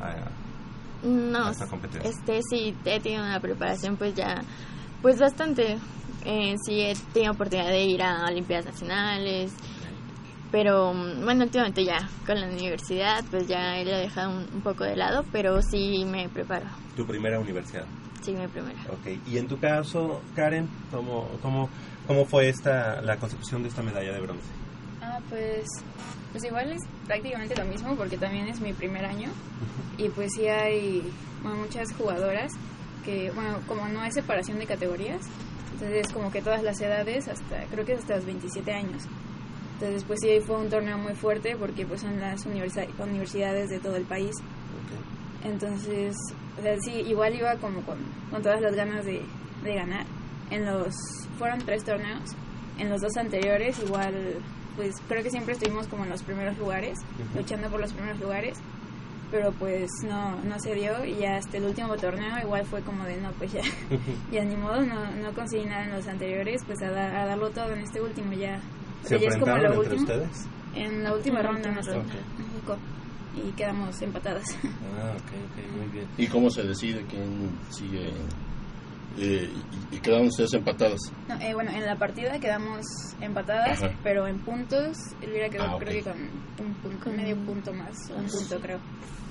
a, No, a esta competencia? este sí, he tenido una preparación pues ya, pues bastante. Eh, sí, he tenido oportunidad de ir a Olimpiadas Nacionales, pero mm, bueno, últimamente ya con la universidad pues ya lo he dejado un, un poco de lado, pero sí me preparo, Tu primera universidad. sí me preparo. Ok, y en tu caso, Karen, ¿cómo, cómo, cómo fue esta la consecución de esta medalla de bronce? Ah, pues, pues igual es prácticamente lo mismo porque también es mi primer año y pues sí hay bueno, muchas jugadoras que, bueno, como no hay separación de categorías, entonces como que todas las edades, hasta creo que hasta los 27 años. Entonces pues sí fue un torneo muy fuerte porque pues son las universi- universidades de todo el país. Entonces, o sea, sí, igual iba como con, con todas las ganas de, de ganar. En los, fueron tres torneos, en los dos anteriores igual, pues creo que siempre estuvimos como en los primeros lugares, Ujú. luchando por los primeros lugares, pero pues no, no se dio y ya hasta el último torneo igual fue como de no, pues ya, ya ni modo, no, no conseguí nada en los anteriores, pues a, da- a darlo todo en este último ya. ¿Se es como enfrentaron entre último. ustedes? En la última En ronda. México y quedamos empatadas. Ah, ok, ok, muy bien. ¿Y cómo se decide quién sigue? Eh, y, y quedaron ustedes empatadas. No, eh, bueno, en la partida quedamos empatadas, Ajá. pero en puntos Elvira quedó Ah, creo que con un punto, con medio punto más, un punto creo.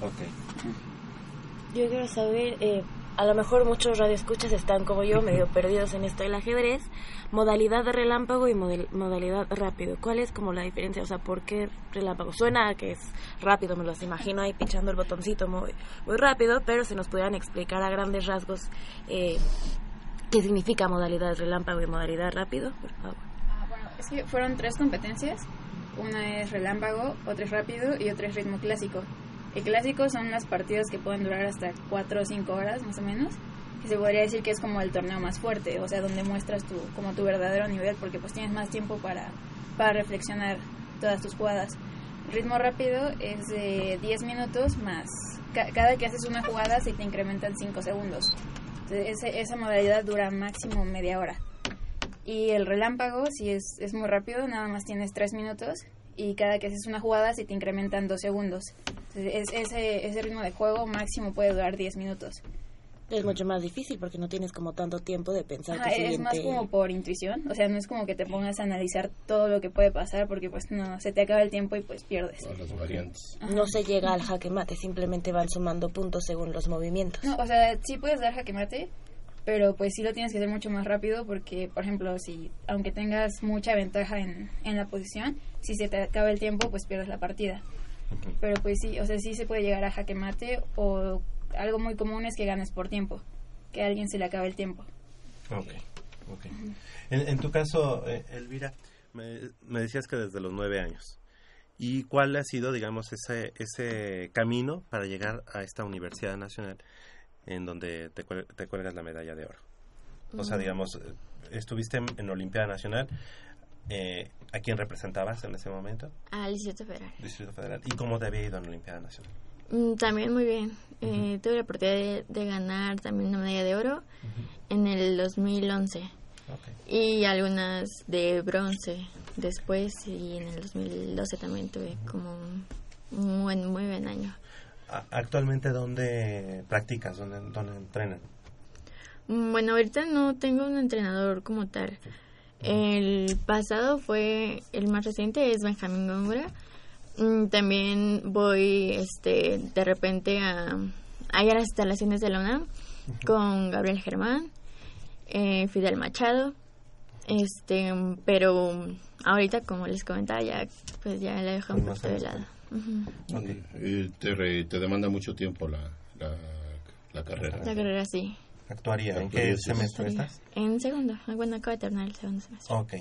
Ok. Yo quiero saber, eh, a lo mejor muchos radioescuchas están como yo, medio perdidos en esto del ajedrez. Modalidad de relámpago y model- modalidad rápido. ¿Cuál es como la diferencia? O sea, ¿por qué relámpago? Suena a que es rápido, me los imagino ahí pinchando el botoncito muy, muy rápido, pero si nos pudieran explicar a grandes rasgos eh, qué significa modalidad relámpago y modalidad rápido, por favor. Ah, bueno, es que fueron tres competencias. Una es relámpago, otra es rápido y otra es ritmo clásico. El clásico son las partidas que pueden durar hasta 4 o 5 horas más o menos. Que se podría decir que es como el torneo más fuerte, o sea, donde muestras tu, como tu verdadero nivel porque pues tienes más tiempo para, para reflexionar todas tus jugadas. Ritmo rápido es de 10 minutos más. ca- cada que haces una jugada se te incrementan 5 segundos. Entonces, esa modalidad dura máximo media hora. Y el relámpago, si es, es muy rápido, nada más tienes 3 minutos y cada que haces una jugada se te incrementan 2 segundos. Entonces, es- ese, ese ritmo de juego máximo puede durar 10 minutos. Es mucho más difícil porque no tienes como tanto tiempo de pensar Ajá, que es más como por intuición, o sea, no es como que te pongas a analizar todo lo que puede pasar porque pues no, se te acaba el tiempo y pues pierdes. las variantes. No se llega al jaque mate, simplemente van sumando puntos según los movimientos. No, o sea, sí puedes dar jaque mate, pero pues sí lo tienes que hacer mucho más rápido porque, por ejemplo, si aunque tengas mucha ventaja en, en la posición, si se te acaba el tiempo, pues pierdes la partida. Pero pues sí, o sea, sí se puede llegar a jaque mate o algo muy común es que ganes por tiempo, que a alguien se le acabe el tiempo. Ok, ok. En, en tu caso, eh, Elvira, me, me decías que desde los nueve años. ¿Y cuál ha sido, digamos, ese, ese camino para llegar a esta Universidad Nacional en donde te, te cuelgas la medalla de oro? O sea, Mm. digamos, eh, estuviste en, en Olimpiada Nacional. Eh, ¿A quién representabas en ese momento? Al Distrito Federal. Distrito Federal. ¿Y cómo te había ido en Olimpiada Nacional? Mm, También muy bien. Eh, tuve la oportunidad de, de ganar también una medalla de oro en el 2011 y algunas de bronce después y en el 2012 también tuve como un buen, muy buen año. ¿Actualmente dónde practicas? ¿Dónde, dónde entrenan? Mm, Bueno, ahorita no tengo un entrenador como tal. El pasado fue, el más reciente es Benjamín Góngora. Mm, También voy este, de repente a, a ir a las instalaciones de la UNAM con Gabriel Germán, eh, Fidel Machado. Este, pero ahorita, como les comentaba, ya, pues ya la dejo un poquito de lado. Eh, te, re- te demanda mucho tiempo la, la, la carrera. La carrera sí. ¿Actuaría? ¿En qué semestre estás? En segundo, bueno, acabo de terminar el segundo semestre. Ok.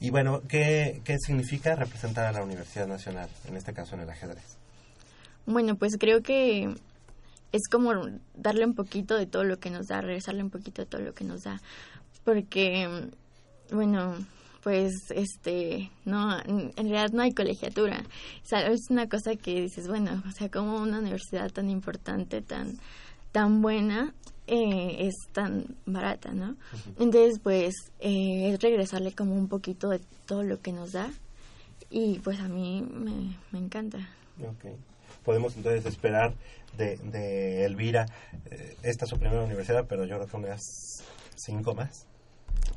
Y bueno, ¿qué, ¿qué significa representar a la Universidad Nacional, en este caso en el ajedrez? Bueno, pues creo que es como darle un poquito de todo lo que nos da, regresarle un poquito de todo lo que nos da. Porque, bueno, pues, este, no, en realidad no hay colegiatura. O sea, es una cosa que dices, bueno, o sea, como una universidad tan importante, tan, tan buena, eh, es tan barata, ¿no? Entonces, pues, eh, es regresarle como un poquito de todo lo que nos da. Y pues a mí me, me encanta. Ok. Podemos entonces esperar de, de Elvira, eh, esta es su primera universidad, pero yo creo que unas cinco más.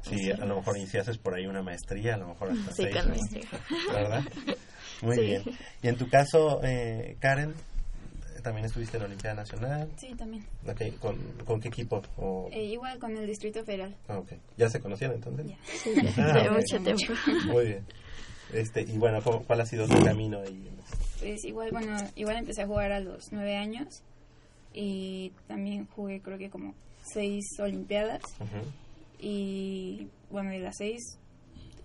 Sí, Sí. a lo mejor si haces por ahí una maestría, a lo mejor hasta Sí, seis, ¿no? maestría. ¿Verdad? Muy Sí. bien. Y en tu caso, eh, Karen, también estuviste en la Olimpiada Nacional. Sí, también. Ok, ¿Con, con qué equipo? O- Eh, igual con el Distrito Federal. Ah, ok. ¿Ya se conocían entonces? Sí, Ah, de ok. mucho tiempo. Muy bien. Este, y bueno, ¿cómo- ¿cuál ha sido tu camino ahí? Pues igual, bueno, igual empecé a jugar a los nueve años y también jugué creo que como seis olimpiadas y bueno, de las seis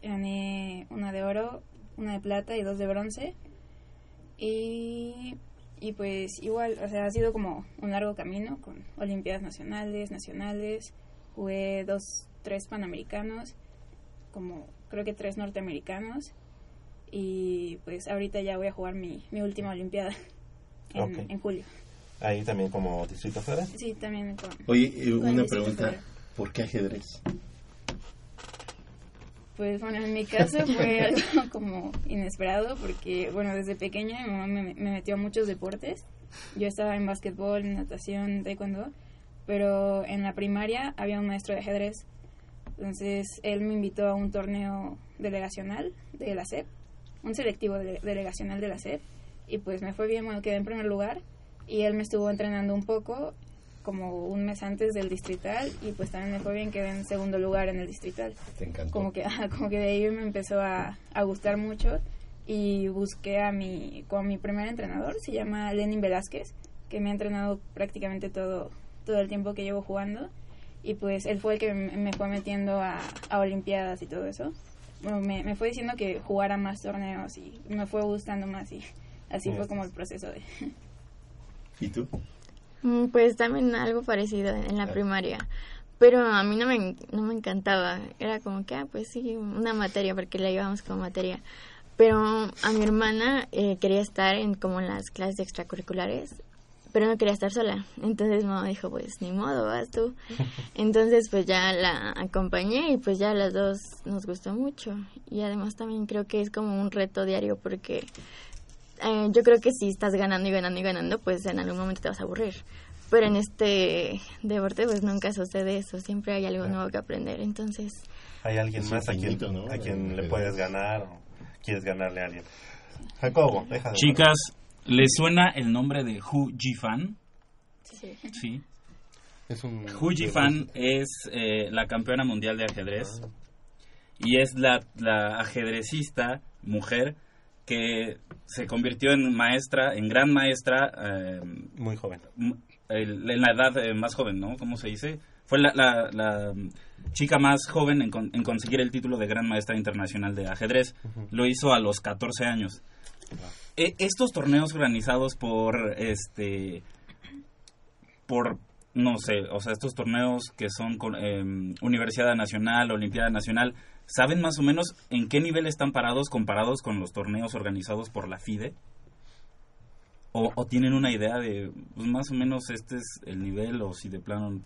gané una de oro, una de plata y dos de bronce y, y pues igual, o sea, ha sido como un largo camino con olimpiadas nacionales, nacionales, jugué dos, tres panamericanos, como creo que tres norteamericanos y pues ahorita ya voy a jugar mi, mi última olimpiada en, Ok. en julio. Ahí también como Distrito Federal. Sí, también con... Oye, con una pregunta. Federal. ¿Por qué ajedrez? Pues bueno, en mi caso fue algo como inesperado porque, bueno, desde pequeña mi mamá me, me metió a muchos deportes. Yo estaba en básquetbol, en natación, taekwondo, pero en la primaria había un maestro de ajedrez. Entonces él me invitó a un torneo delegacional de la SEP, un selectivo dele- delegacional de la SEP, y pues me fue bien, bueno, quedé en primer lugar y él me estuvo entrenando un poco como un mes antes del distrital y pues también me fue bien, quedé en segundo lugar en el distrital Te encantó. como que como que de ahí me empezó a, a gustar mucho y busqué a mi como mi primer entrenador se llama Lenin Velázquez que me ha entrenado prácticamente todo todo el tiempo que llevo jugando y pues él fue el que me fue metiendo a, a olimpiadas y todo eso bueno, me, me fue diciendo que jugara más torneos y me fue gustando más y así fue como el proceso de ¿Y tú? Mm, Pues también algo parecido en la primaria. Pero a mí no me, no me encantaba. Era como que, ah, pues sí, una materia, porque la llevábamos como materia. Pero a mi hermana eh, quería estar en como en las clases extracurriculares, pero no quería estar sola. Entonces mamá dijo, pues ni modo, vas tú. Entonces pues ya la acompañé y pues ya a las dos nos gustó mucho. Y además también creo que es como un reto diario porque eh, yo creo que si estás ganando y ganando y ganando, pues en algún momento te vas a aburrir. pero en este deporte pues nunca sucede eso, siempre hay algo nuevo que aprender, entonces... ¿Hay alguien más a quien, a quien le puedes ganar o quieres ganarle a alguien? Jacobo, deja de Chicas, ¿les suena el nombre de Hu Jifan? Sí. Sí. Es un... Hu Jifan es eh, la campeona mundial de ajedrez y es la, la ajedrecista mujer que se convirtió en maestra, en gran maestra. eh, Muy joven. en la edad eh, más joven, ¿no? ¿Cómo se dice? Fue la, la- la chica más joven en, con- en conseguir el título de gran maestra internacional de ajedrez. Lo hizo a los 14 años. E- estos torneos organizados por este por no sé, o sea, estos torneos que son con em, Universidad Nacional, Olimpiada Nacional, ¿saben más o menos en qué nivel están parados comparados con los torneos organizados por la FIDE? ¿O, tienen una idea de, pues más o menos este es el nivel o si de plano...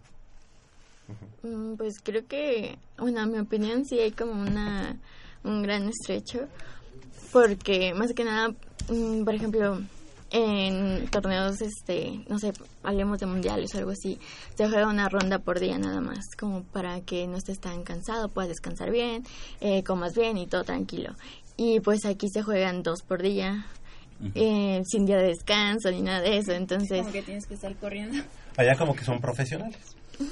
Mm, Pues creo que, bueno, a mi opinión sí hay como una un gran estrecho, porque más que nada, mm, por ejemplo, en torneos, este, no sé, hablemos de mundiales o algo así, se juega una ronda por día nada más, como para que no estés tan cansado, puedas descansar bien, eh, comas bien y todo tranquilo. Y pues aquí se juegan dos por día, eh, sin día de descanso ni nada de eso, entonces... Como que tienes que estar corriendo. Allá como que son profesionales,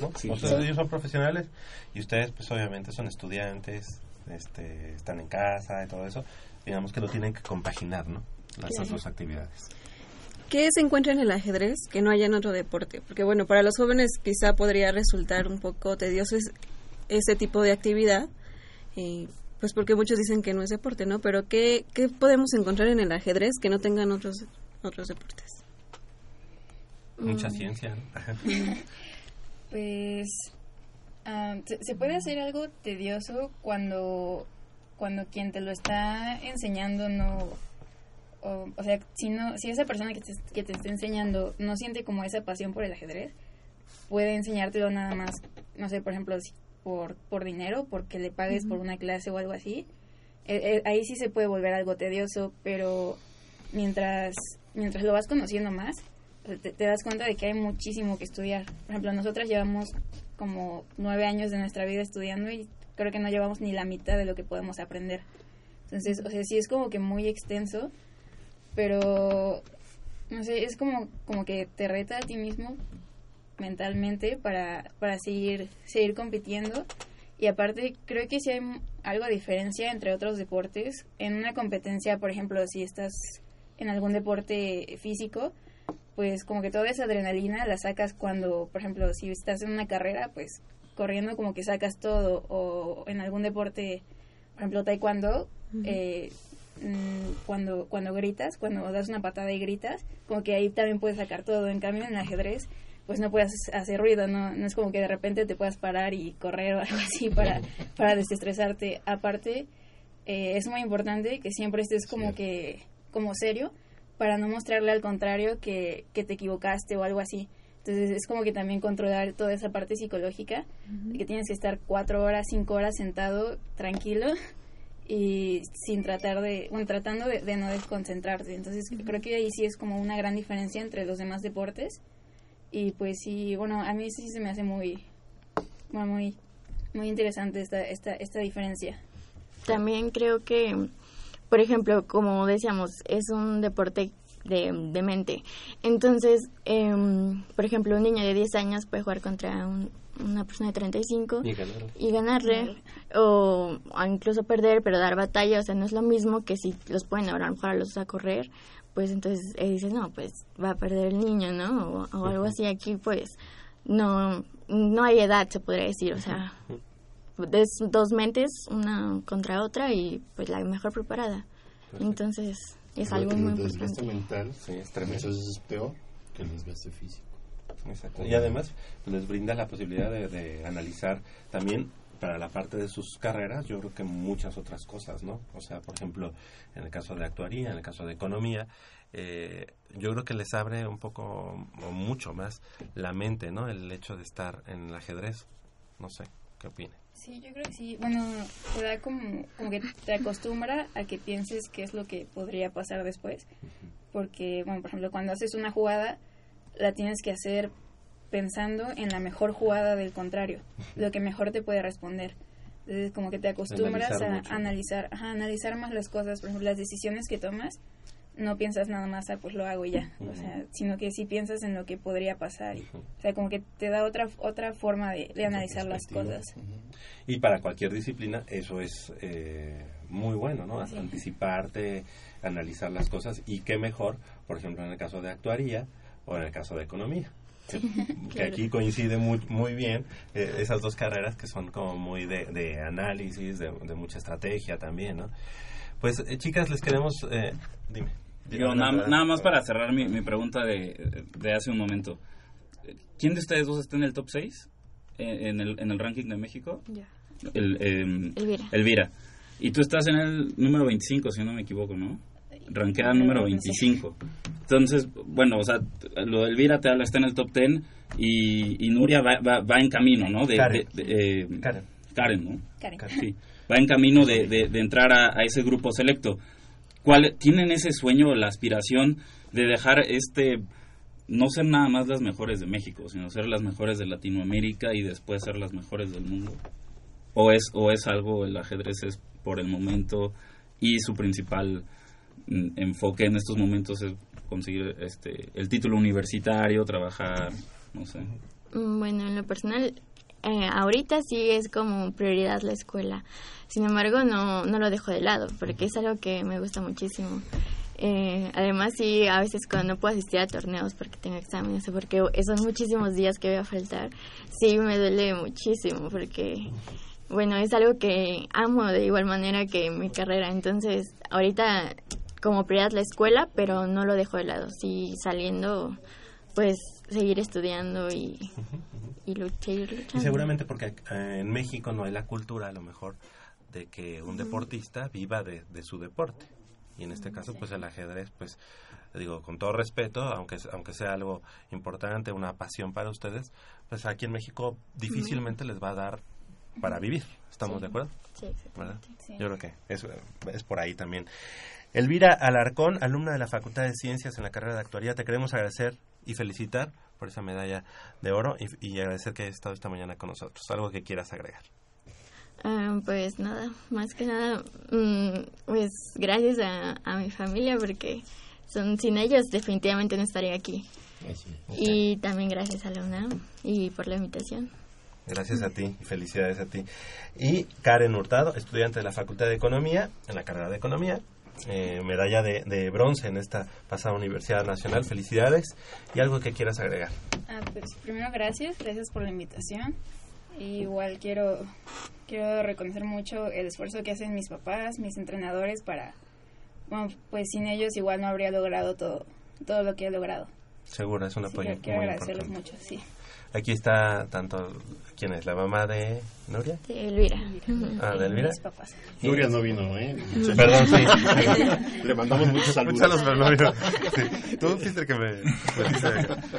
¿no? Sí. o sea, ellos son profesionales y ustedes pues obviamente son estudiantes, este, están en casa y todo eso. Digamos que lo tienen que compaginar, ¿no? Las Claro. dos actividades. ¿Qué se encuentra en el ajedrez que no haya en otro deporte? Porque bueno, para los jóvenes quizá podría resultar un poco tedioso es- ese tipo de actividad, y pues porque muchos dicen que no es deporte, ¿no? Pero ¿qué, qué podemos encontrar en el ajedrez que no tengan otros otros deportes? Mucha Mm. ciencia. Pues se, se puede hacer algo tedioso cuando cuando quien te lo está enseñando no o, o sea si no si esa persona que te, que te está enseñando no siente como esa pasión por el ajedrez puede enseñártelo nada más no sé por ejemplo si- por por dinero porque le pagues por una clase o algo así Eh, eh, ahí sí se puede volver algo tedioso pero mientras mientras lo vas conociendo más te, te das cuenta de que hay muchísimo que estudiar. Por ejemplo, nosotras llevamos como nueve años de nuestra vida estudiando y creo que no llevamos ni la mitad de lo que podemos aprender. Entonces, o sea, sí es como que muy extenso, pero no sé, es como, como que te reta a ti mismo mentalmente para, para seguir, seguir compitiendo. Y aparte, creo que sí hay algo de diferencia entre otros deportes. En una competencia, por ejemplo, si estás en algún deporte físico, pues como que toda esa adrenalina la sacas cuando, por ejemplo, si estás en una carrera, pues corriendo como que sacas todo. O en algún deporte, por ejemplo, taekwondo, eh, mm, cuando, cuando gritas, cuando das una patada y gritas, como que ahí también puedes sacar todo. En cambio, en el ajedrez, pues no puedes hacer ruido, no, no es como que de repente te puedas parar y correr o algo así para, para desestresarte. Aparte, eh, es muy importante que siempre estés como que, como serio, para no mostrarle al contrario que, que te equivocaste o algo así. Entonces es como que también controlar toda esa parte psicológica, de que tienes que estar cuatro horas, cinco horas sentado, tranquilo y sin tratar de, bueno, tratando de, de no desconcentrarte. Entonces creo que ahí sí es como una gran diferencia entre los demás deportes y pues sí, bueno, a mí sí se me hace muy, muy, muy interesante esta, esta, esta diferencia. También creo que, por ejemplo, como decíamos, es un deporte de, de mente. Entonces, em, por ejemplo, un niño de 10 años puede jugar contra un- una persona de 35 Y ganarle. y ganarle, o, o incluso perder, pero dar batalla. O sea, no es lo mismo que si los pueden ahora a lo mejor a los a correr, pues entonces eh, dices, no, pues va a perder el niño, ¿no? O, o algo así. Aquí, pues, no, no hay edad, se podría decir. O sea, es dos mentes, una contra otra y pues la mejor preparada. Entonces es algo muy el desgaste importante. mental Sí, es tremendo. es peor que el desgaste físico. Exacto. Y además pues, les brinda la posibilidad de, de analizar también para la parte de sus carreras, yo creo que muchas otras cosas, ¿no? O sea, por ejemplo, en el caso de actuaría, en el caso de economía, eh, yo creo que les abre un poco o mucho más la mente, ¿no? El hecho de estar en el ajedrez. No sé, ¿qué opina? Sí, yo creo que sí. Bueno, te da como, como que te acostumbra a que pienses qué es lo que podría pasar después. Porque, bueno, por ejemplo, cuando haces una jugada, la tienes que hacer pensando en la mejor jugada del contrario, lo que mejor te puede responder. Entonces, como que te acostumbras Analizar a analizar, ajá, analizar más las cosas, por ejemplo, las decisiones que tomas, no piensas nada más, ah, pues lo hago y ya, o sea, sino que sí piensas en lo que podría pasar. y- o sea, como que te da otra otra forma de, de analizar las cosas. Y para cualquier disciplina eso es eh, muy bueno, ¿no? Anticiparte, analizar las cosas y qué mejor, por ejemplo, en el caso de actuaría o en el caso de economía. Que, aquí coincide muy, muy bien eh, esas dos carreras que son como muy de, de análisis, de, de mucha estrategia también, ¿no? Pues eh, chicas, les queremos... eh, dime. Yo, nada, nada más para cerrar mi, mi pregunta de, de hace un momento. ¿Quién de ustedes dos está en el top 6 en el, en el ranking de México? Ya. El, em, Elvira. Elvira. Y tú estás en el número 25, si no me equivoco, ¿no? Ranqueada número 25. Entonces, bueno, o sea, lo de Elvira te habla, está en el top 10 y, y Nuria va, va, va en camino, ¿no? De, Karen. de- de, eh, Karen. Karen, ¿no? Karen. Sí. Va en camino de, de- de entrar a, a ese grupo selecto. ¿Cuál, ¿Tienen ese sueño, la aspiración de dejar este, no ser nada más las mejores de México, sino ser las mejores de Latinoamérica y después ser las mejores del mundo? ¿O es, o es algo, el ajedrez es por el momento y su principal enfoque en estos momentos es conseguir este, el título universitario, trabajar, no sé? Mm, Bueno, en lo personal, eh, ahorita sí es como prioridad la escuela. Sin embargo, no, no lo dejo de lado porque es algo que me gusta muchísimo. Eh, además, sí, a veces cuando no puedo asistir a torneos porque tengo exámenes o porque son muchísimos días que voy a faltar, sí me duele muchísimo porque, bueno, es algo que amo de igual manera que mi carrera. Entonces, ahorita como prioridad la escuela, pero no lo dejo de lado. Sí, saliendo, pues seguir estudiando y, y luch- seguir luchando. Y seguramente porque eh, en México no hay la cultura, a lo mejor, de que un deportista viva de, de su deporte. Y en este caso, pues el ajedrez, pues, digo, con todo respeto, aunque, aunque sea algo importante, una pasión para ustedes, pues aquí en México difícilmente les va a dar para vivir. ¿Estamos Sí. de acuerdo? Sí. Sí. Yo creo que es, es por ahí también. Elvira Alarcón, alumna de la Facultad de Ciencias en la carrera de Actuaría, te queremos agradecer y felicitar por esa medalla de oro y, y agradecer que hayas estado esta mañana con nosotros. Algo que quieras agregar. Ah, pues nada, más que nada, mm, pues gracias a, a mi familia porque son sin ellos definitivamente no estaría aquí. Y también gracias a la UNAM y por la invitación. Gracias a ti y felicidades a ti. Y Karen Hurtado, estudiante de la Facultad de Economía, en la carrera de Economía, eh, medalla de, de bronce en esta pasada Universidad Nacional. Felicidades. Y algo que quieras agregar. Ah, pues primero gracias, gracias por la invitación. Y igual quiero quiero reconocer mucho el esfuerzo que hacen mis papás, mis entrenadores para bueno, pues sin ellos igual no habría logrado todo todo lo que he logrado. Seguro, es un apoyo que quiero muy agradecerles importante. mucho, sí. Aquí está tanto, ¿quién es? ¿La mamá de Nuria? De Elvira. Ah, de Elvira. Mis papás. Nuria no vino, ¿eh? Sí, Perdón, sí. Le mandamos muchos saludos. Muchos saludos, pero no vino. Sí. Tú fuiste el que me...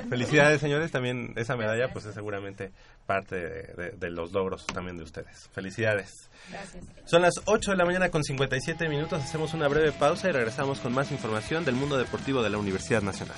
Felicidades, señores. También esa medalla, pues es seguramente parte de, de- de los logros también de ustedes. Felicidades. Gracias. Son las 8 de la mañana con 57 minutos. Hacemos una breve pausa y regresamos con más información del mundo deportivo de la Universidad Nacional.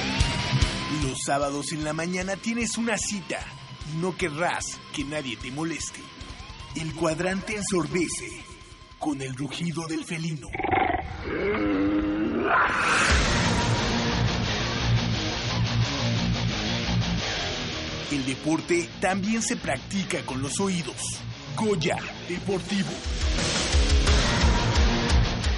Los sábados en la mañana tienes una cita y no querrás que nadie te moleste. El cuadrante ensordece con el rugido del felino. El deporte también se practica con los oídos. Goya Deportivo.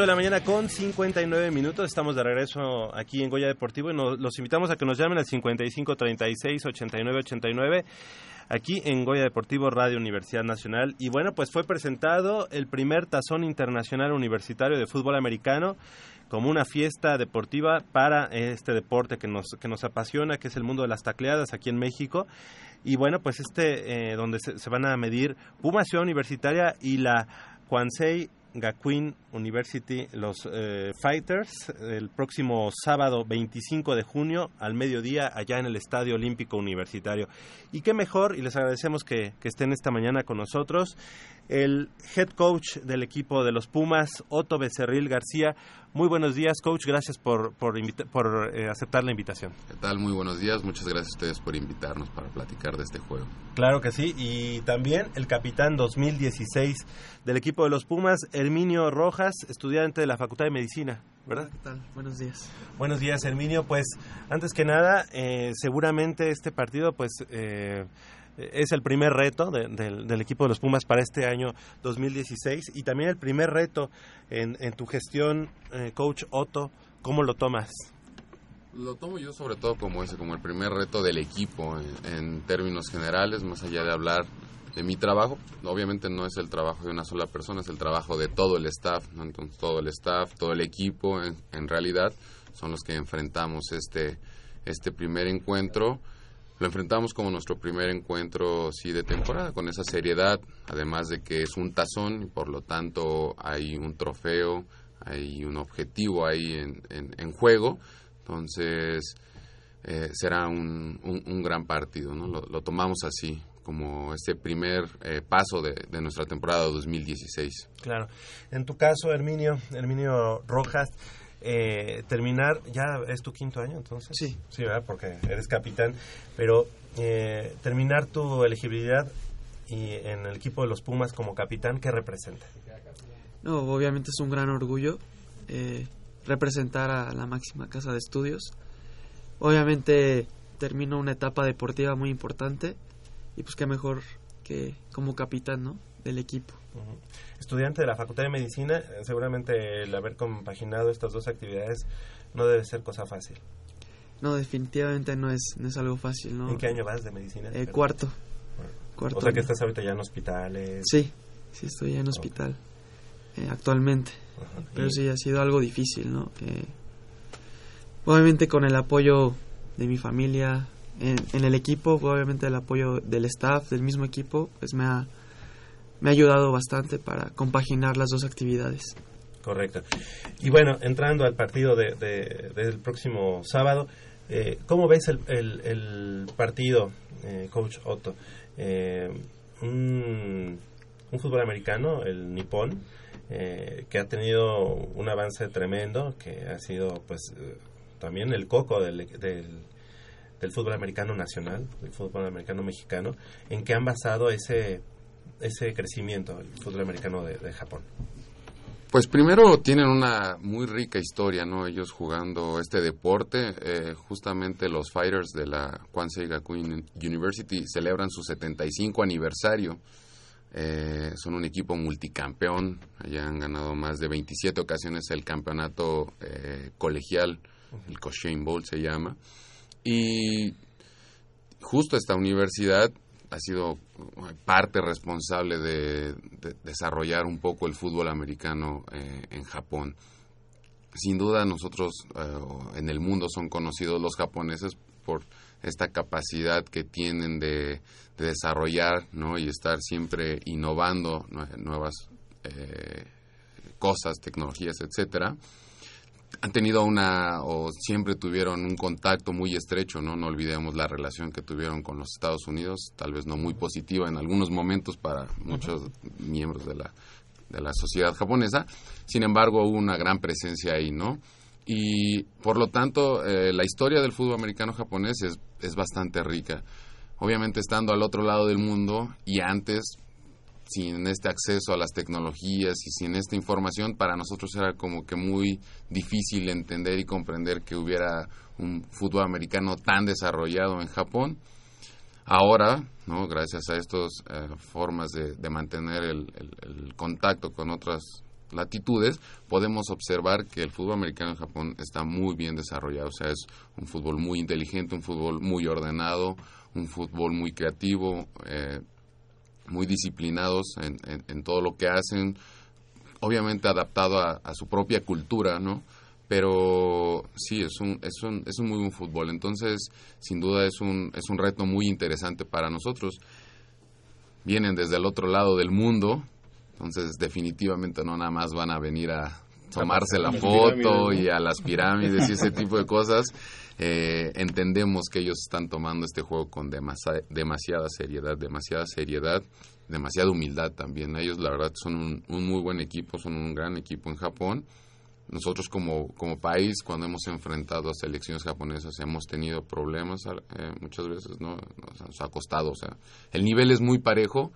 De la mañana con 59 minutos. Estamos de regreso aquí en Goya Deportivo y nos, los invitamos a que nos llamen al 55 36 89 89 aquí en Goya Deportivo Radio Universidad Nacional. Y bueno, pues fue presentado el primer tazón internacional universitario de fútbol americano como una fiesta deportiva para este deporte que nos, que nos apasiona, que es el mundo de las tacleadas aquí en México. Y bueno, pues este, eh, donde se, van a medir Puma Ciudad Universitaria y la Kwansei Gakuin University, los eh, Fighters, el próximo sábado 25 de junio al mediodía allá en el Estadio Olímpico Universitario. Y qué mejor, y les agradecemos que, que estén esta mañana con nosotros, el head coach del equipo de los Pumas, Otto Becerril García. Muy buenos días, coach. Gracias por, por, por eh, aceptar la invitación. ¿Qué tal? Muy buenos días. Muchas gracias a ustedes por invitarnos para platicar de este juego. Claro que sí. Y también el capitán 2016 del equipo de los Pumas, Herminio Rojas, estudiante de la Facultad de Medicina. ¿verdad? ¿Qué tal? Buenos días. Buenos días, Herminio. Pues antes que nada, eh, seguramente este partido, pues... Eh, es el primer reto de, de, del equipo de los Pumas para este año 2016 y también el primer reto en, tu gestión, eh, coach Otto, ¿cómo lo tomas? Lo tomo yo sobre todo como ese, como el primer reto del equipo en, términos generales, más allá de hablar de mi trabajo. Obviamente no es el trabajo de una sola persona, es el trabajo de todo el staff, entonces todo el staff, todo el equipo, en, en realidad son los que enfrentamos este este primer encuentro lo enfrentamos como nuestro primer encuentro sí de temporada con esa seriedad además de que es un tazón y por lo tanto hay un trofeo hay un objetivo ahí en, en, juego. Entonces eh, será un, un, un, gran partido ¿no? lo, lo, tomamos así como este primer eh, paso de, de, nuestra temporada 2016 claro. En tu caso Herminio Herminio Rojas eh, terminar, ya es tu quinto año entonces. Sí. Sí, ¿verdad? Porque eres capitán, pero eh, terminar tu elegibilidad y en el equipo de los Pumas como capitán, ¿qué representa? No, obviamente es un gran orgullo eh, representar a la máxima casa de estudios. Obviamente termino una etapa deportiva muy importante y pues qué mejor que como capitán, ¿no? Del equipo. Uh -huh. Estudiante de la Facultad de Medicina, seguramente el haber compaginado estas dos actividades no debe ser cosa fácil. No, definitivamente no es, no es algo fácil, ¿no? ¿En qué año vas de medicina? Eh, cuarto. Bueno. cuarto. O sea que estás ahorita ya en hospitales. Sí, sí estoy ya en hospital eh, actualmente. Uh -huh. Pero y... sí ha sido algo difícil, ¿no? Eh, obviamente con el apoyo de mi familia, en, en, el equipo, obviamente el apoyo del staff, del mismo equipo, pues me ha, me ha ayudado bastante para compaginar las dos actividades. Correcto. Y bueno, entrando al partido de, de, del próximo sábado, eh, ¿cómo ves el, el, el partido, eh, Coach Otto? Eh, un, fútbol americano, el nipón, eh, que ha tenido un avance tremendo, que ha sido pues también el coco del, del del fútbol americano nacional, del fútbol americano mexicano, en qué han basado ese, ese crecimiento, el fútbol americano de, Japón? Pues primero tienen una muy rica historia, ¿no? Ellos jugando este deporte, eh, justamente los Fighters de la Kwansei Gakuin University celebran su 75 aniversario. Eh, son un equipo multicampeón, ya han ganado más de 27 ocasiones el campeonato eh, colegial, el Cochin Bowl se llama. Y justo esta universidad ha sido parte responsable de, de desarrollar un poco el fútbol americano eh, en Japón. Sin duda nosotros eh, en el mundo son conocidos los japoneses por esta capacidad que tienen de, de desarrollar ¿no? y estar siempre innovando nue- nuevas eh, cosas, tecnologías, etcétera, han tenido una o siempre tuvieron un contacto muy estrecho, ¿no? No olvidemos la relación que tuvieron con los Estados Unidos, tal vez no muy positiva en algunos momentos para muchos miembros de la de la sociedad japonesa. Sin embargo, hubo una gran presencia ahí, ¿no? Y por lo tanto, eh, la historia del fútbol americano japonés es, es bastante rica. Obviamente, estando al otro lado del mundo y antes, sin este acceso a las tecnologías y sin esta información, para nosotros era como que muy difícil entender y comprender que hubiera un fútbol americano tan desarrollado en Japón. Ahora, ¿no? gracias a estas formas de, mantener el, el- el contacto con otras latitudes, podemos observar que el fútbol americano en Japón está muy bien desarrollado. O sea, es un fútbol muy inteligente, un fútbol muy ordenado, un fútbol muy creativo, eh, muy disciplinados en, en- en todo lo que hacen, obviamente adaptado a, a su propia cultura, ¿no? Pero sí, es un, es, un, es un muy buen fútbol. Entonces, sin duda es un, es un reto muy interesante para nosotros. Vienen desde el otro lado del mundo, entonces definitivamente no nada más van a venir a tomarse la foto y a las pirámides y ese tipo de cosas. Eh, entendemos que ellos están tomando este juego con demasiada seriedad, demasiada seriedad, demasiada humildad también. Ellos, la verdad, son un, un muy buen equipo, son un gran equipo en Japón. Nosotros como, como país, cuando hemos enfrentado a selecciones japonesas, hemos tenido problemas eh, muchas veces, ¿no? Nos, nos ha costado, o sea, el nivel es muy parejo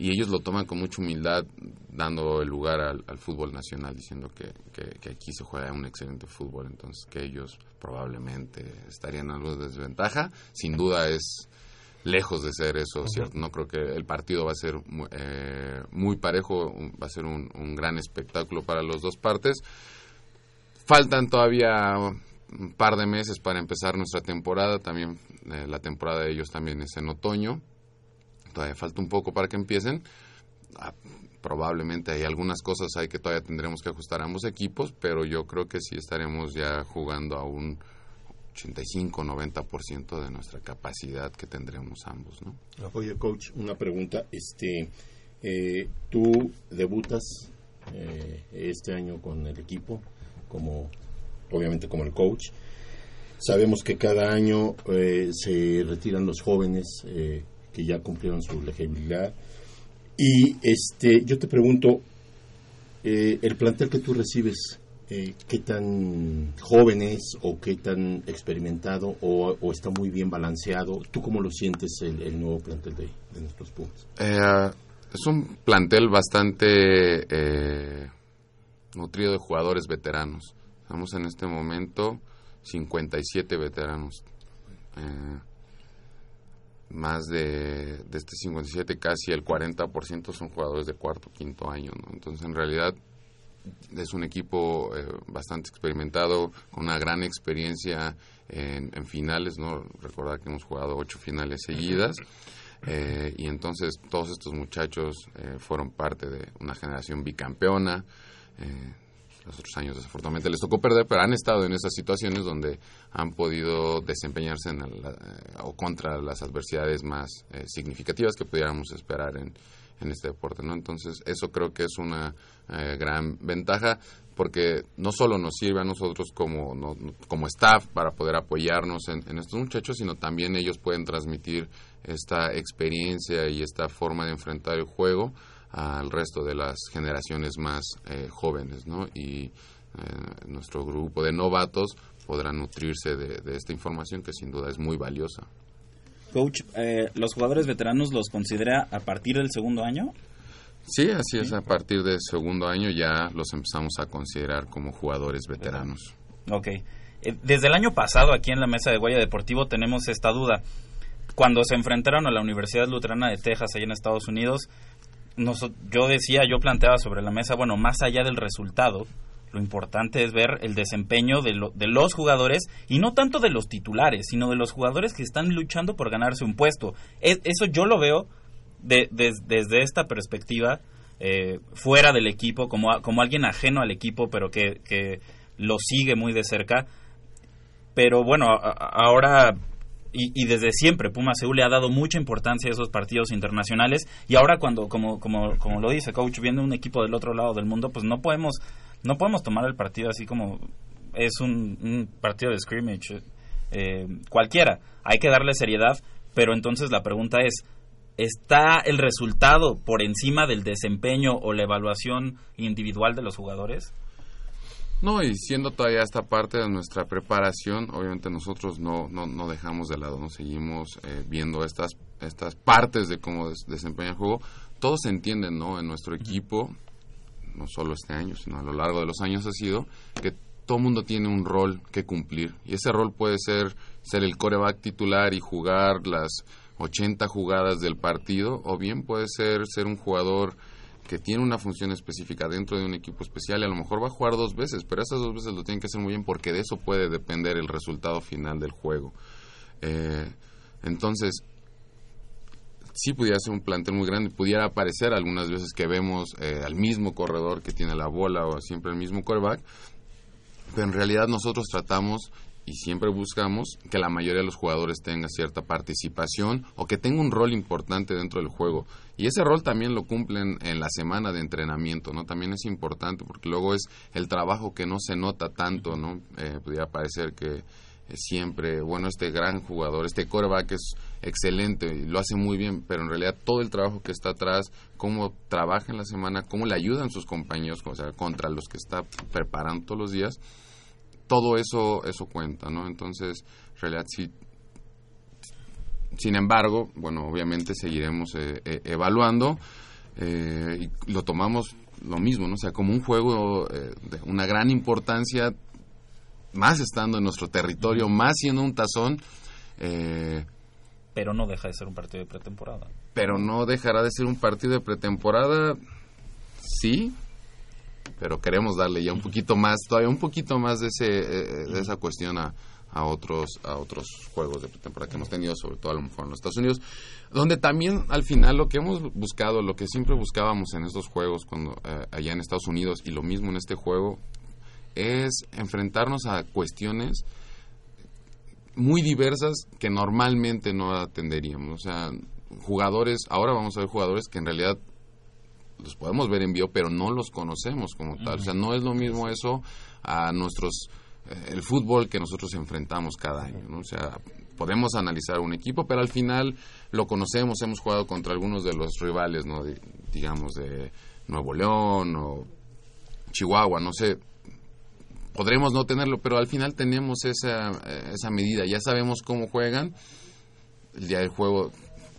y ellos lo toman con mucha humildad, dando el lugar al, al fútbol nacional, diciendo que, que- que aquí se juega un excelente fútbol, entonces que ellos probablemente estarían algo de desventaja. Sin duda es lejos de ser eso, ¿cierto? No creo que el partido va a ser eh, muy parejo, va a ser un, un gran espectáculo para las dos partes. Faltan todavía un par de meses para empezar nuestra temporada, también eh, la temporada de ellos también es en otoño, todavía falta un poco para que empiecen. Ah, probablemente hay algunas cosas ahí que todavía tendremos que ajustar ambos equipos, pero yo creo que sí estaremos ya jugando a un 85-90% de nuestra capacidad que tendremos ambos, ¿no? Oye, coach, una pregunta. Este, eh, tú debutas eh, este año con el equipo, como obviamente como el coach. Sabemos que cada año eh, se retiran los jóvenes eh, que ya cumplieron su elegibilidad. Y este, yo te pregunto, eh, el plantel que tú recibes, eh, ¿qué tan joven es o qué tan experimentado o, está muy bien balanceado? ¿Tú cómo lo sientes el, nuevo plantel de, nuestros Pumas? Eh, es un plantel bastante nutrido de jugadores veteranos. Estamos en este momento 57 veteranos. Más de, de este 57, casi el 40% son jugadores de cuarto, quinto año. ¿no? Entonces, en realidad, es un equipo eh, bastante experimentado, con una gran experiencia en, en finales, ¿no? Recordar que hemos jugado ocho finales seguidas. Eh, y entonces todos estos muchachos eh, fueron parte de una generación bicampeona. Los otros años desafortunadamente les tocó perder, pero han estado en esas situaciones donde han podido desempeñarse en el, eh, o contra las adversidades más eh, significativas que pudiéramos esperar en, en este deporte, ¿no? Entonces, eso creo que es una eh, gran ventaja porque no solo nos sirve a nosotros como, no- como staff para poder apoyarnos en, en estos muchachos, sino también ellos pueden transmitir esta experiencia y esta forma de enfrentar el juego al resto de las generaciones más eh, jóvenes, ¿no? Y eh, nuestro grupo de novatos podrá nutrirse de, de esta información que sin duda es muy valiosa. Coach, eh, ¿los jugadores veteranos los considera a partir del segundo año? Sí, así es. A partir del segundo año ya los empezamos a considerar como jugadores veteranos. Ok. Eh, Desde el año pasado aquí en la mesa de Guaya Deportivo tenemos esta duda. Cuando se enfrentaron a la Universidad Luterana de Texas allá en Estados Unidos, yo decía, yo planteaba sobre la mesa, bueno, más allá del resultado, lo importante es ver el desempeño de, lo- de los jugadores y no tanto de los titulares, sino de los jugadores que están luchando por ganarse un puesto. Es- eso yo lo veo de- des- desde esta perspectiva, eh, fuera del equipo, como, como alguien ajeno al equipo, pero que, lo sigue muy de cerca. pero bueno, ahora y, desde siempre Puma Seúl le ha dado mucha importancia a esos partidos internacionales. Y ahora cuando como como como lo dice coach viendo un equipo del otro lado del mundo pues no podemos no podemos tomar el partido así como es un, un partido de scrimmage eh, cualquiera. Hay que darle seriedad pero entonces la pregunta es está el resultado por encima del desempeño o la evaluación individual de los jugadores No, y siendo todavía esta parte de nuestra preparación, obviamente nosotros no, no, no dejamos de lado, no seguimos eh, viendo estas, estas partes de cómo des- desempeña el juego. Todos se entienden, ¿no? En nuestro equipo, no solo este año, sino a lo largo de los años ha sido que todo mundo tiene un rol que cumplir. Y ese rol puede ser ser el coreback titular y jugar las 80 jugadas del partido, o bien puede ser ser un jugador que tiene una función específica dentro de un equipo especial y a lo mejor va a jugar dos veces, pero esas dos veces lo tienen que hacer muy bien porque de eso puede depender el resultado final del juego. Eh, entonces, sí pudiera ser un plantel muy grande, pudiera aparecer algunas veces que vemos eh, al mismo corredor que tiene la bola o siempre el mismo quarterback, pero en realidad nosotros tratamos y siempre buscamos que la mayoría de los jugadores tenga cierta participación o que tenga un rol importante dentro del juego. Y ese rol también lo cumplen en la semana de entrenamiento, ¿no? También es importante porque luego es el trabajo que no se nota tanto, ¿no? Eh, pudiera parecer que eh, siempre, bueno, este gran jugador, este coreback es excelente lo hace muy bien, pero en realidad todo el trabajo que está atrás, cómo trabaja en la semana, cómo le ayudan sus compañeros, contra los que está preparando todos los días, todo eso eso cuenta, ¿no? Entonces, en realidad sí. Sin embargo, bueno, obviamente seguiremos eh, eh, evaluando eh, y lo tomamos lo mismo, ¿no? O sea, como un juego eh, de una gran importancia, más estando en nuestro territorio, más siendo un tazón, eh, pero no deja de ser un partido de pretemporada pero no dejará de ser un partido de pretemporada, sí, pero queremos darle ya un poquito más, todavía un poquito más de, ese, eh, de esa cuestión a, a otros a otros juegos de pretemporada que hemos tenido, sobre todo a lo mejor en los Estados Unidos, donde también al final lo que hemos buscado, lo que siempre buscábamos en estos juegos cuando eh, allá en Estados Unidos y lo mismo en este juego es enfrentarnos a cuestiones muy diversas que normalmente no atenderíamos. O sea, jugadores, ahora vamos a ver jugadores que en realidad los podemos ver en vivo, pero no los conocemos como tal. O sea, no es lo mismo eso a nuestros eh, el fútbol que nosotros enfrentamos cada año, ¿no? O sea, podemos analizar un equipo, pero al final lo conocemos, hemos jugado contra algunos de los rivales, ¿no? De- digamos de Nuevo León o Chihuahua, no sé, podremos no tenerlo, pero al final tenemos esa, eh, esa medida, ya sabemos cómo juegan, el día del juego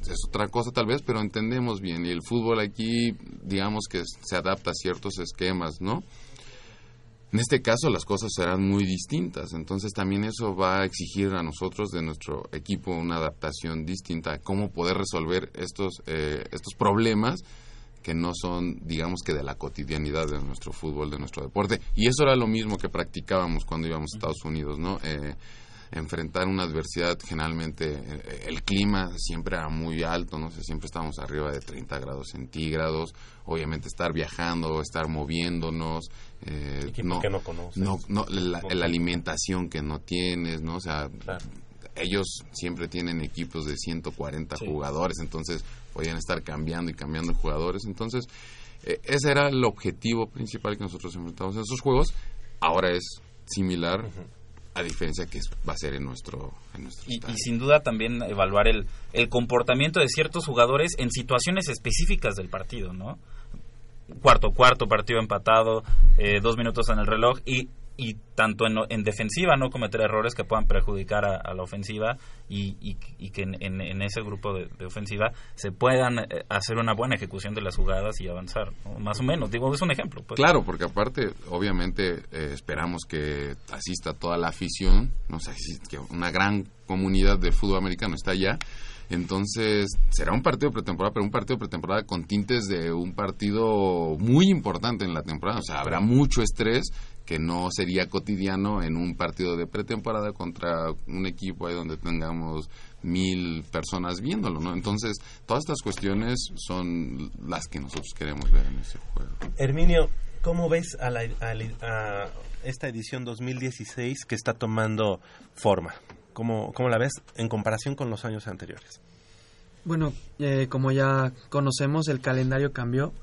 es otra cosa tal vez, pero entendemos bien, y el fútbol aquí, digamos que se adapta a ciertos esquemas, ¿no? En este caso las cosas serán muy distintas, entonces también eso va a exigir a nosotros de nuestro equipo una adaptación distinta a cómo poder resolver estos, eh, estos problemas que no son, digamos que de la cotidianidad de nuestro fútbol, de nuestro deporte. Y eso era lo mismo que practicábamos cuando íbamos a Estados Unidos, ¿no? Eh, enfrentar una adversidad, generalmente eh, el clima siempre era muy alto, no sé, siempre estábamos arriba de 30 grados centígrados, obviamente estar viajando, estar moviéndonos, eh, que no conoces. no, no, la, la alimentación que no tienes, ¿no? O sea, ellos siempre tienen equipos de 140 jugadores, entonces podían estar cambiando y cambiando jugadores, entonces eh, ese era el objetivo principal que nosotros enfrentamos en esos juegos, ahora es similar, a diferencia que va a ser en nuestro, en nuestro y, y sin duda también evaluar el, el comportamiento de ciertos jugadores en situaciones específicas del partido, ¿no? Cuarto cuarto, partido empatado, eh, dos minutos en el reloj y, y tanto en, en defensiva no cometer errores que puedan perjudicar a, la ofensiva y, y- que en, en- ese grupo de, ofensiva se puedan eh, hacer una buena ejecución de las jugadas y avanzar, más o menos. Digo, es un ejemplo. Pues. Claro, porque aparte, obviamente, eh, esperamos que asista toda la afición, no sé, si- que una gran comunidad de fútbol americano está allá. Entonces, será un partido pretemporada, pero un partido pretemporada con tintes de un partido muy importante en la temporada. O sea, habrá mucho estrés que no sería cotidiano en un partido de pretemporada contra un equipo ahí donde tengamos mil personas viéndolo, ¿no? Entonces, todas estas cuestiones son las que nosotros queremos ver en ese juego. Herminio, ¿cómo ves a la, a la- a- esta edición 2016 que está tomando forma? ¿Cómo, cómo la ves en comparación con los años anteriores? Bueno, eh, como ya conocemos, el calendario cambió.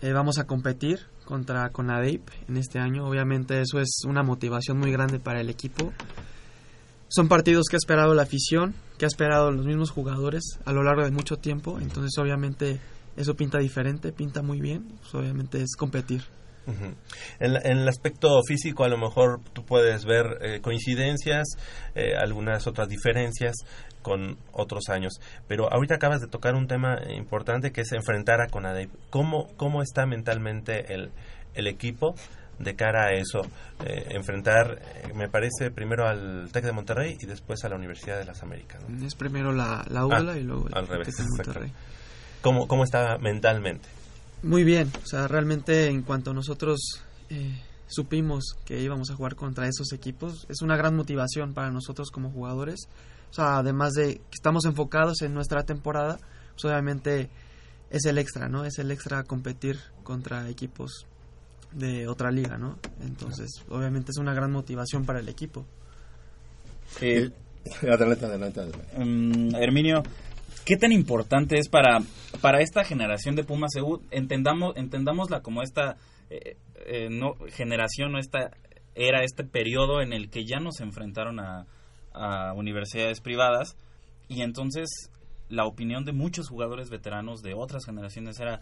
Eh, vamos a competir contra Conadeip en este año. Obviamente eso es una motivación muy grande para el equipo. Son partidos que ha esperado la afición, que ha esperado los mismos jugadores a lo largo de mucho tiempo. Entonces obviamente eso pinta diferente, pinta muy bien. Pues, obviamente es competir. En, la- en el aspecto físico a lo mejor tú puedes ver eh, coincidencias, eh, algunas otras diferencias con otros años, pero ahorita acabas de tocar un tema importante que es enfrentar a Conadep. ¿Cómo, cómo está mentalmente el, el equipo de cara a eso? Eh, enfrentar, eh, me parece, primero al TEC de Monterrey y después a la Universidad de las Américas. ¿no? Es primero la, la UDLA Ah, y luego el al revés, Tec de Monterrey. ¿Cómo, ¿Cómo está mentalmente? Muy bien, o sea, realmente en cuanto nosotros eh, supimos que íbamos a jugar contra esos equipos, es una gran motivación para nosotros como jugadores. O sea, además de que estamos enfocados en nuestra temporada, pues obviamente es el extra, ¿no? Es el extra competir contra equipos de otra liga, ¿no? Entonces, obviamente es una gran motivación para el equipo. Eh, adelante, adelante, adelante. Mm, Herminio, ¿qué tan importante es para, para esta generación de Pumas EU? Entendamos, entendámosla como esta eh, eh, no, generación o esta era, este periodo en el que ya nos enfrentaron a, a universidades privadas y entonces la opinión de muchos jugadores veteranos de otras generaciones era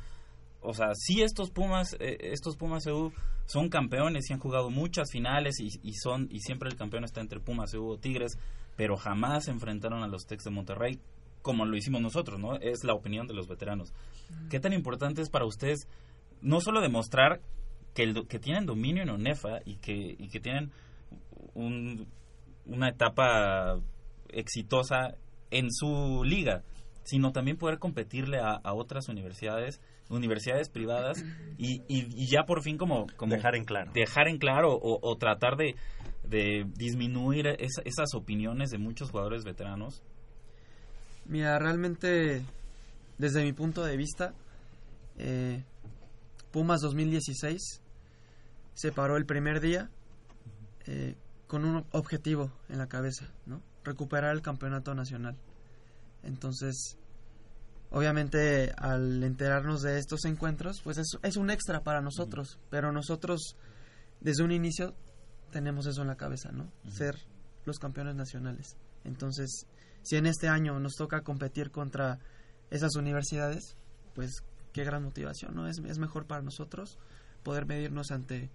o sea, sí estos Pumas, eh, estos Pumas EU son campeones y han jugado muchas finales y, y son y siempre el campeón está entre Pumas EU o Tigres, pero jamás se enfrentaron a los Tex de Monterrey como lo hicimos nosotros, ¿no? Es la opinión de los veteranos. ¿Qué tan importante es para ustedes no solo demostrar que, el, que tienen dominio en ONEFA y que, y que tienen un- una etapa exitosa en su liga, sino también poder competirle a, a otras universidades, universidades privadas y, y- y ya por fin como, como Dejar en claro. dejar en claro o, o tratar de, de disminuir esa- esas opiniones de muchos jugadores veteranos. Mira, realmente, desde mi punto de vista, eh, Pumas 2016 se paró el primer día eh, con un objetivo en la cabeza, ¿no? Recuperar el campeonato nacional. Entonces, obviamente, al enterarnos de estos encuentros, pues es, es un extra para nosotros, pero nosotros, desde un inicio, tenemos eso en la cabeza, ¿no? Ser los campeones nacionales. Entonces, si en este año nos toca competir contra esas universidades, pues qué gran motivación, ¿no? Es, es mejor para nosotros poder medirnos ante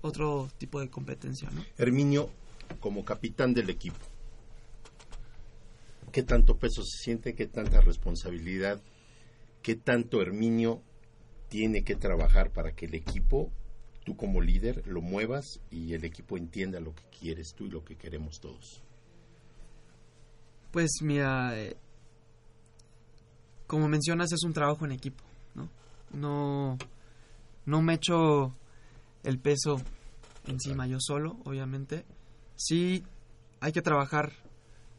otro tipo de competencia, ¿no? Herminio, como capitán del equipo, ¿qué tanto peso se siente? ¿Qué tanta responsabilidad? ¿Qué tanto Herminio tiene que trabajar para que el equipo, tú como líder, lo muevas y el equipo entienda lo que quieres tú y lo que queremos todos? Pues mira, eh, como mencionas, es un trabajo en equipo, ¿no? No, me echo el peso encima yo solo, obviamente. Sí, hay que trabajar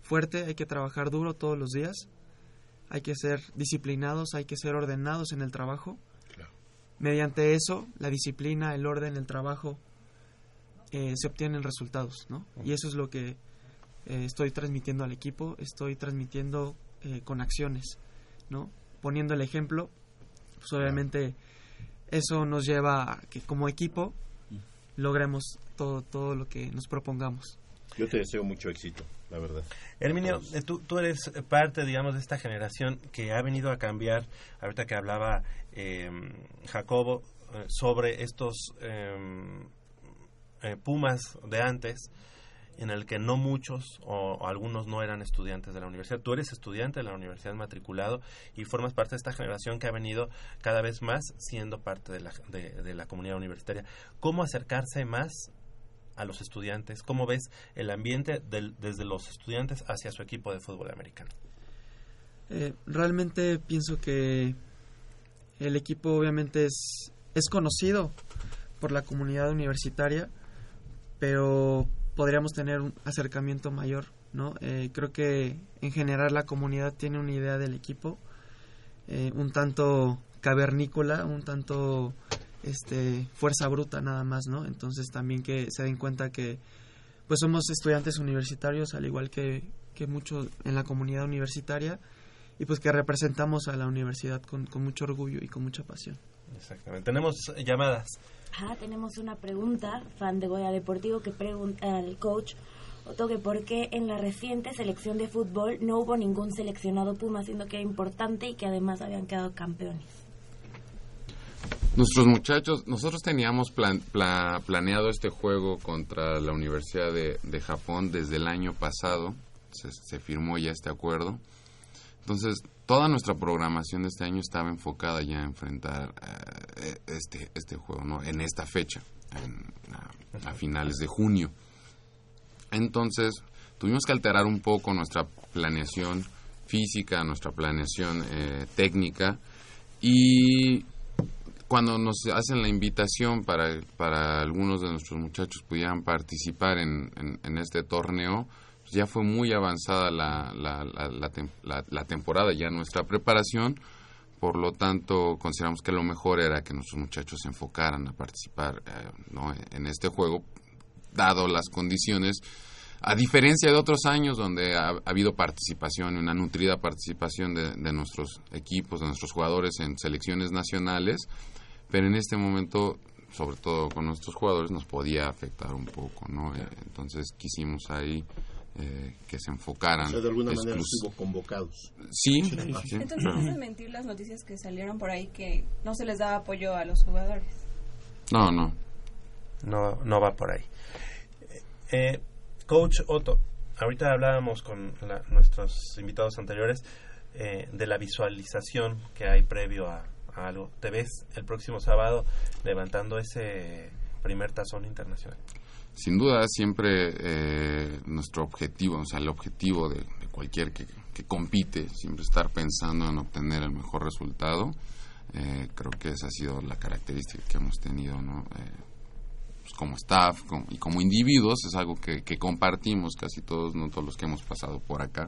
fuerte, hay que trabajar duro todos los días, hay que ser disciplinados, hay que ser ordenados en el trabajo. Mediante eso, la disciplina, el orden, el trabajo, eh, se obtienen resultados, ¿no? Y eso es lo que eh, estoy transmitiendo al equipo, estoy transmitiendo eh, con acciones, ¿no? Poniendo el ejemplo, pues obviamente eso nos lleva a que como equipo logremos todo, todo lo que nos propongamos. Yo te deseo mucho éxito, la verdad. Herminio, eh, tú, tú eres parte, digamos, de esta generación que ha venido a cambiar, ahorita que hablaba eh, Jacobo eh, sobre estos eh, eh, Pumas de antes, en el que no muchos o, algunos no eran estudiantes de la universidad. Tú eres estudiante de la universidad matriculado y formas parte de esta generación que ha venido cada vez más siendo parte de la, de, la comunidad universitaria. ¿Cómo acercarse más a los estudiantes? ¿Cómo ves el ambiente desde los estudiantes hacia su equipo de fútbol americano? Eh, realmente pienso que el equipo obviamente es, es conocido por la comunidad universitaria, pero podríamos tener un acercamiento mayor, ¿no? Eh, creo que en general la comunidad tiene una idea del equipo eh, un tanto cavernícola, un tanto este fuerza bruta nada más, ¿no? Entonces también que se den cuenta que pues somos estudiantes universitarios al igual que, que muchos en la comunidad universitaria y pues que representamos a la universidad con, con mucho orgullo y con mucha pasión. Exactamente. Tenemos llamadas. Ah, tenemos una pregunta, fan de Goya Deportivo, que pregunta al coach Otto por qué en la reciente selección de fútbol no hubo ningún seleccionado Puma, siendo que era importante y que además habían quedado campeones. Nuestros muchachos, nosotros teníamos plan- pla- planeado este juego contra la Universidad de, de Japón desde el año pasado, se, se firmó ya este acuerdo. Entonces, toda nuestra programación de este año estaba enfocada ya a enfrentar eh, este, este juego, ¿no? En esta fecha, en- a, finales de junio. Entonces, tuvimos que alterar un poco nuestra planeación física, nuestra planeación eh, técnica y cuando nos hacen la invitación para, para algunos de nuestros muchachos pudieran participar en, en- este torneo, ya fue muy avanzada la, la, la, la tem- la- la temporada, ya nuestra preparación, por lo tanto consideramos que lo mejor era que nuestros muchachos se enfocaran a participar eh, ¿no? en este juego, dado las condiciones, a diferencia de otros años donde ha, ha habido participación, una nutrida participación de, de nuestros equipos, de nuestros jugadores en selecciones nacionales, pero en este momento, sobre todo con nuestros jugadores, nos podía afectar un poco, ¿no? Entonces quisimos ahí eh, que se enfocaran. O sea, de alguna manera estuvo convocados. Sí, Sí. Entonces, ¿no es mentir las noticias que salieron por ahí que no se les daba apoyo a los jugadores? No, no. No, no va por ahí. Eh, Coach Otto, ahorita hablábamos con la- nuestros invitados anteriores eh, de la visualización que hay previo a, a algo. ¿Te ves el próximo sábado levantando ese primer tazón internacional? Sin duda, siempre eh, nuestro objetivo, o sea, el objetivo de, cualquier que, que compite, siempre estar pensando en obtener el mejor resultado. Eh, creo que esa ha sido la característica que hemos tenido, ¿no? Eh, pues, como staff y como individuos, es algo que, compartimos casi todos, no todos los que hemos pasado por acá,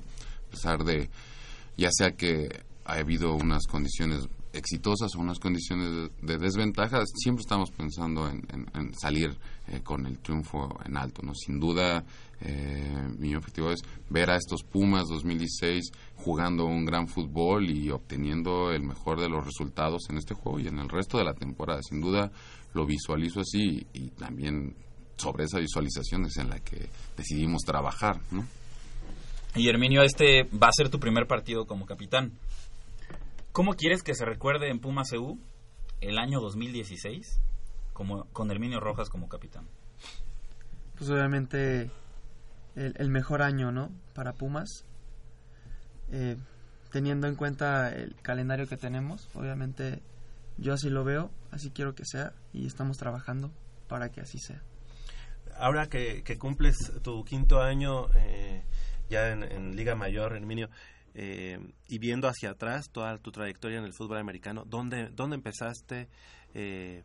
a pesar de, ya sea que ha habido unas condiciones exitosas o unas condiciones de, de desventaja, siempre estamos pensando en, en- en salir eh, con el triunfo en alto. ¿no? Sin duda, eh, mi objetivo es ver a estos Pumas 2016 jugando un gran fútbol y obteniendo el mejor de los resultados en este juego y en el resto de la temporada. Sin duda, lo visualizo así y, también sobre esa visualización es en la que decidimos trabajar. Y Herminio, este va a ser tu primer partido como capitán. ¿Cómo quieres que se recuerde en Pumas el año 2016 como, con Herminio Rojas como capitán? Pues obviamente el, el mejor año, ¿no? Para Pumas. Eh, teniendo en cuenta el calendario que tenemos, obviamente yo así lo veo, así quiero que sea y estamos trabajando para que así sea. Ahora que, que cumples tu quinto año eh, ya en, en Liga Mayor, Herminio, eh, y viendo hacia atrás toda tu trayectoria en el fútbol americano, ¿dónde, dónde empezaste? Eh,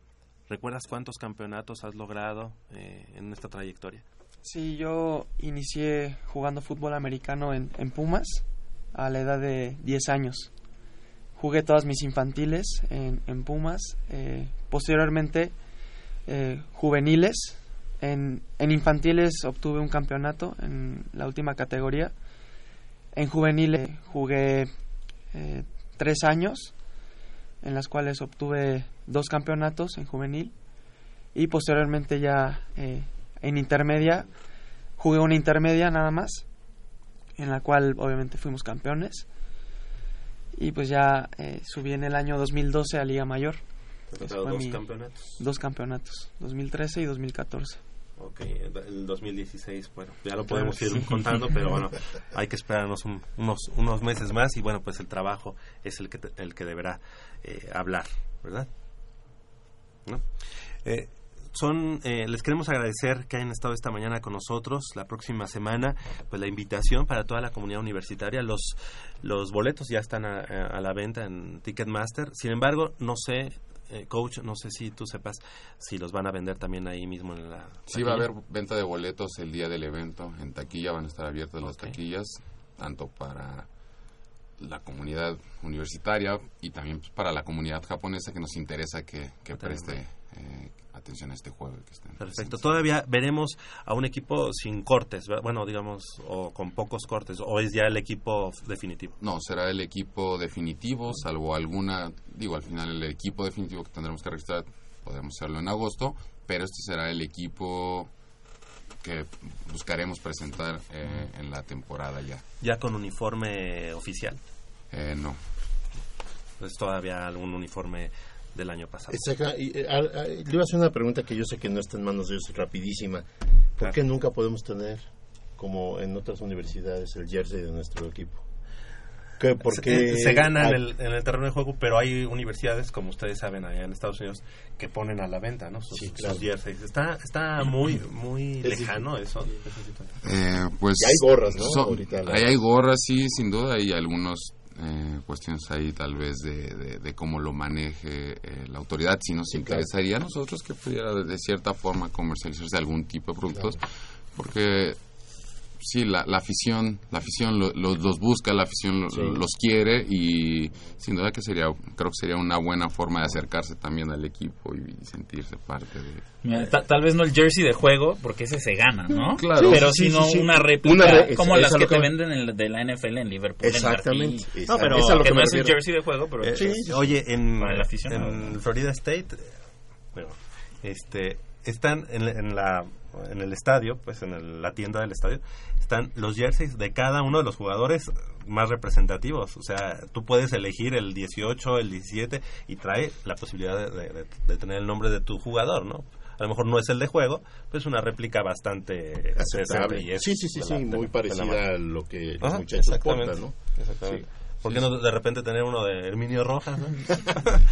¿Recuerdas cuántos campeonatos has logrado eh, en esta trayectoria? Sí, yo inicié jugando fútbol americano en, en Pumas a la edad de 10 años. Jugué todas mis infantiles en, en Pumas. eh, posteriormente, eh, juveniles. En, en infantiles obtuve un campeonato en la última categoría. En juveniles jugué eh, tres años, en las cuales obtuve dos campeonatos en juvenil. Y posteriormente ya eh, en intermedia jugué una intermedia nada más en la cual obviamente fuimos campeones y pues ya eh, subí en el año 2012 a Liga Mayor dos campeonatos. dos campeonatos 2013 y 2014 Ok, el 2016, bueno, ya lo Claro, podemos ir sí. contando, pero bueno, hay que esperarnos un- unos, unos meses más y bueno, pues el trabajo es el que, te- el que deberá eh, hablar, ¿verdad? ¿No? Eh, son, eh, les queremos agradecer que hayan estado esta mañana con nosotros. La próxima semana, pues la invitación para toda la comunidad universitaria. Los, los boletos ya están a, a la venta en Ticketmaster. Sin embargo, no sé, eh, coach, no sé si tú sepas si los van a vender también ahí mismo en la. Sí, va a haber venta de boletos el día del evento. En taquilla van a estar abiertas las taquillas, tanto para la comunidad universitaria y también pues, para la comunidad japonesa que nos interesa que, que preste eh, atención a este juego. que estén Perfecto. Todavía veremos a un equipo sin cortes, bueno, digamos, o con pocos cortes, o es ya el equipo definitivo. No, será el equipo definitivo, salvo alguna, digo, al final el equipo definitivo que tendremos que registrar, podemos hacerlo en agosto, pero este será el equipo que buscaremos presentar eh, en la temporada ya. Ya con uniforme oficial. Eh, no. Es todavía algún uniforme del año pasado. Exacto. Y, eh, a- a- le iba a hacer una pregunta que yo sé que no está en manos de ellos, rapidísima. ¿Por qué nunca podemos tener, como en otras universidades, el jersey de nuestro equipo? ¿Qué, por se, qué se gana en hay- el, en el terreno de juego, pero hay universidades, como ustedes saben, allá en Estados Unidos, que ponen a la venta, ¿no? Sus, Sí, sus claro. jerseys. Está, está muy, muy Es lejano eso. Eh, pues Y hay gorras, ¿no? son- Ahorita ahí hay gorras, sí, sin duda. Hay algunas cuestiones ahí, tal vez, de, de- de cómo lo maneje eh, la autoridad. Si nos interesaría a nosotros que pudiera, de, de cierta forma, comercializarse algún tipo de productos, porque sí, la, la afición, la afición lo- lo- los busca, la afición lo- Sí. los quiere y sin duda que sería, creo que sería una buena forma de acercarse también al equipo y sentirse parte de... Mira, ta- tal vez no el jersey de juego, porque ese se gana, ¿no? Claro. Pero Sí, sino sí, sí. una réplica, Una re- como es- las que te venden en el- de la NFL en Liverpool. en Exactamente, exacto. No, pero Es a lo que que no es el jersey de juego, pero... Eh, es- Oye, en, para el aficionado. en Florida State, bueno, este, están en, en la en el estadio, pues en el- la tienda del estadio, están los jerseys de cada uno de los jugadores más representativos. O sea, tú puedes elegir el 18, el 17 y trae la posibilidad de, de- de tener el nombre de tu jugador, ¿no? A lo mejor no es el de juego, pero es una réplica bastante Aceptable. y es Sí, sí, sí, sí, la- muy la- parecida a lo que los Ajá, muchachos portan, ¿no? exactamente. Sí. ¿Por qué no de repente tener uno de Herminio Rojas? ¿no?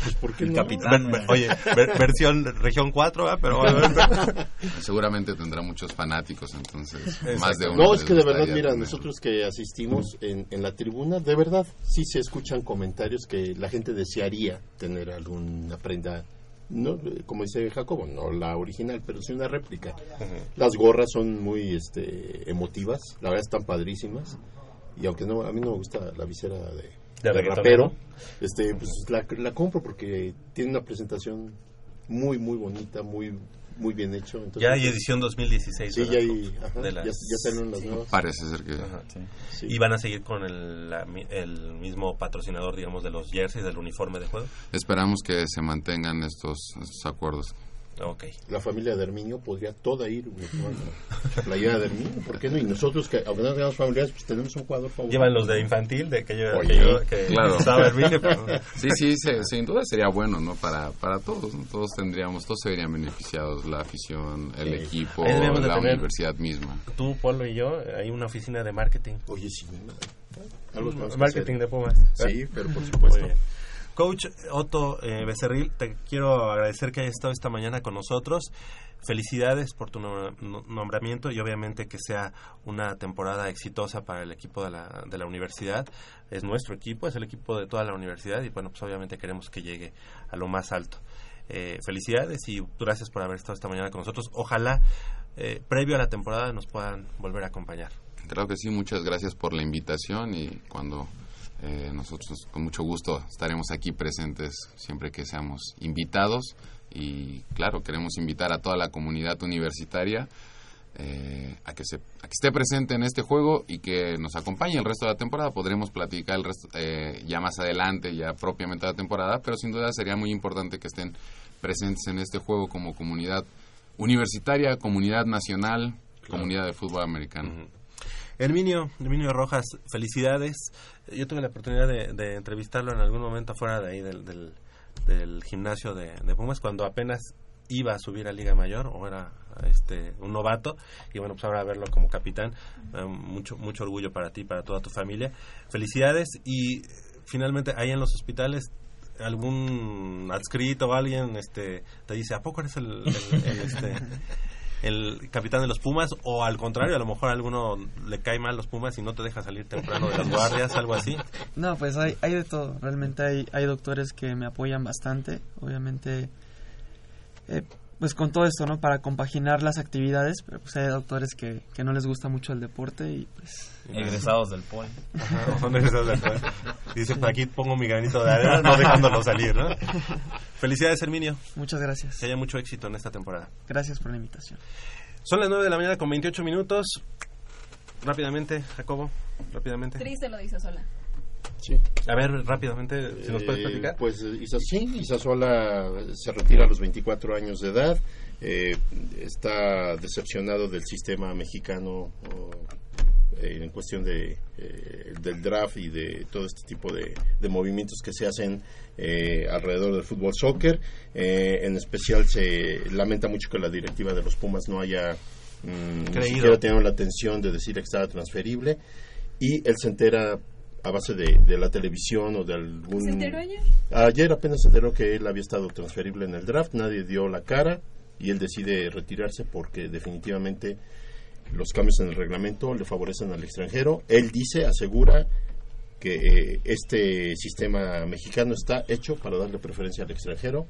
pues, ¿por qué El no? capitán. Ver- ver- oye, ver- versión región 4, ¿ah? pero. Seguramente tendrá muchos fanáticos, entonces más de uno. No, es que de verdad, mira, tener. nosotros que asistimos en, en la tribuna, de verdad, sí se escuchan comentarios que la gente desearía tener alguna prenda, no como dice Jacobo, no la original, pero sí una réplica. Las gorras son muy este, emotivas, la verdad están padrísimas, y aunque no, a mí no me gusta la visera de, De rapero, este, pues la, la compro porque tiene una presentación muy, muy bonita, muy muy bien hecho. Entonces, Ya hay edición 2016. Sí, ¿verdad? ya, hay, ajá, De ya, las- ya salieron las nuevas. Parece ser que... Ajá. Sí. Y van a seguir con el, la mi- el mismo patrocinador, digamos, de los jerseys, del uniforme de juego. Esperamos que se mantengan estos, estos acuerdos. Ok. La familia de Herminio podría toda ir. La idea de Herminio, ¿por qué no? Y nosotros, que aunque no tengamos familiares, pues tenemos un jugador favorito. Llevan los de infantil, de que yo, Oye, que yo- que Claro. estaba Herminio, pero- Sí, sí, se- sin duda sería bueno, ¿no? Para, para todos, ¿no? Todos tendríamos, todos serían beneficiados, la afición, el equipo, debemos de la tener- universidad misma. Tú, Polo y yo, hay una oficina de marketing. Oye, sí. Algo tenemos que marketing hacer. de Pumas. Sí, pero por supuesto. Coach Otto eh, Becerril, te quiero agradecer que hayas estado esta mañana con nosotros. Felicidades por tu nom- no- nombramiento y obviamente que sea una temporada exitosa para el equipo de la, de la universidad. Es nuestro equipo, es el equipo de toda la universidad y bueno, pues obviamente queremos que llegue a lo más alto. Eh, felicidades y gracias por haber estado esta mañana con nosotros. Ojalá eh, previo a la temporada nos puedan volver a acompañar. Claro que sí, muchas gracias por la invitación y cuando eh, nosotros con mucho gusto estaremos aquí presentes siempre que seamos invitados y claro, queremos invitar a toda la comunidad universitaria eh, a, que se, a que esté presente en este juego y que nos acompañe el resto de la temporada. Podremos platicar el resto, eh, ya más adelante, ya propiamente la temporada, pero sin duda sería muy importante que estén presentes en este juego como comunidad universitaria, comunidad nacional, comunidad de fútbol americano. Herminio, Herminio Rojas, felicidades. Yo tuve la oportunidad de, entrevistarlo en algún momento fuera de ahí del, del, gimnasio de, Pumas, cuando apenas iba a subir a Liga Mayor o era este un novato y bueno pues ahora verlo como capitán eh, mucho mucho orgullo para ti para toda tu familia felicidades y finalmente ahí en los hospitales algún adscrito o alguien este te dice a poco eres el, el- el, este el capitán de los Pumas o al contrario, a lo mejor a alguno le cae mal los Pumas y no te deja salir temprano de las guardias, algo así. No, pues hay, hay de todo. Realmente hay, hay doctores que me apoyan bastante. Obviamente, eh, pues con todo esto, ¿no? Para compaginar las actividades, pero pues hay doctores que, que no les gusta mucho el deporte y pues... Egresados del POE. Ajá, son egresados del POE. Dice, por aquí pongo mi granito de arena, no dejándolo salir, ¿no? Felicidades, Herminio. Muchas gracias. Que haya mucho éxito en esta temporada. Gracias por la invitación. Son las 9 de la mañana con 28 minutos. Rápidamente, Jacobo, rápidamente. Triste lo dice sola. Sí. A ver, rápidamente, si nos puedes Eh, platicar. Pues eh, Isa, sí, Isasola se retira a los 24 años de edad. eh, está decepcionado del sistema mexicano o, eh, en cuestión de, eh, del draft y de todo este tipo de, de movimientos que se hacen eh, alrededor del fútbol soccer. Eh, en especial se lamenta mucho que la directiva de los Pumas no haya mm, ni Creído. siquiera tenido la atención de decir que estaba transferible y él se entera a base de, de la televisión o de algún... ¿Se enteró ayer? Ayer apenas se enteró que él había estado transferible en el draft, nadie dio la cara y él decide retirarse porque definitivamente los cambios en el reglamento le favorecen al extranjero. Él dice, asegura que eh, este sistema mexicano está hecho para darle preferencia al extranjero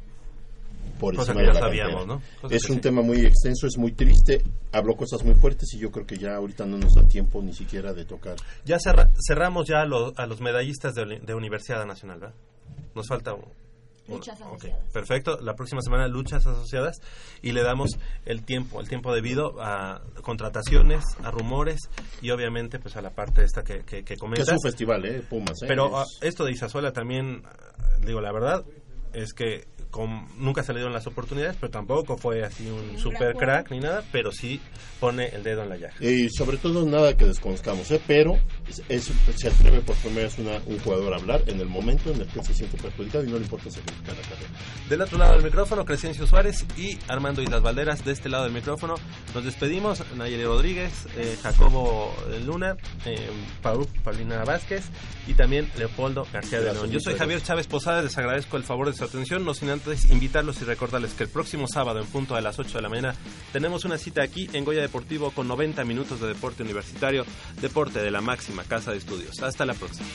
por Cosa encima que de ya la sabíamos, cantera. ¿no? Cosa Es que un sí. tema muy extenso, es muy triste, habló cosas muy fuertes y yo creo que ya ahorita no nos da tiempo ni siquiera de tocar. Ya cerra- cerramos ya a, lo- a los medallistas de, de Universidad Nacional, ¿verdad? Nos falta un- un- Luchas asociadas. perfecto. La próxima semana luchas asociadas y le damos el tiempo, el tiempo debido a contrataciones, a rumores y obviamente pues a la parte esta que, que, que Que es comentas. un festival, ¿eh? Pumas, ¿eh? Pero Es- ah, esto de Isazuela también, ah, digo la verdad, es que con- nunca se le dieron las oportunidades, pero tampoco fue así un super crack ni nada, pero sí pone el dedo en la llaga. Y sobre todo nada que desconozcamos, ¿eh? pero es, es- se atreve por primera vez una- un jugador a hablar en el momento en el que se siente perjudicado y no le importa sacrificar la carrera. Del otro lado del micrófono, Crescencio Suárez y Armando Islas Valderas. De este lado del micrófono nos despedimos. Nayeli Rodríguez, eh, Jacobo Luna, eh, Paul, Paulina Vázquez y también Leopoldo García de León. Yo soy Javier Chávez Posada, les agradezco el favor de su atención. No sin antes invitarlos y recordarles que el próximo sábado, en punto a las 8 de la mañana, tenemos una cita aquí en Goya Deportivo con 90 minutos de deporte universitario, deporte de la máxima casa de estudios. Hasta la próxima.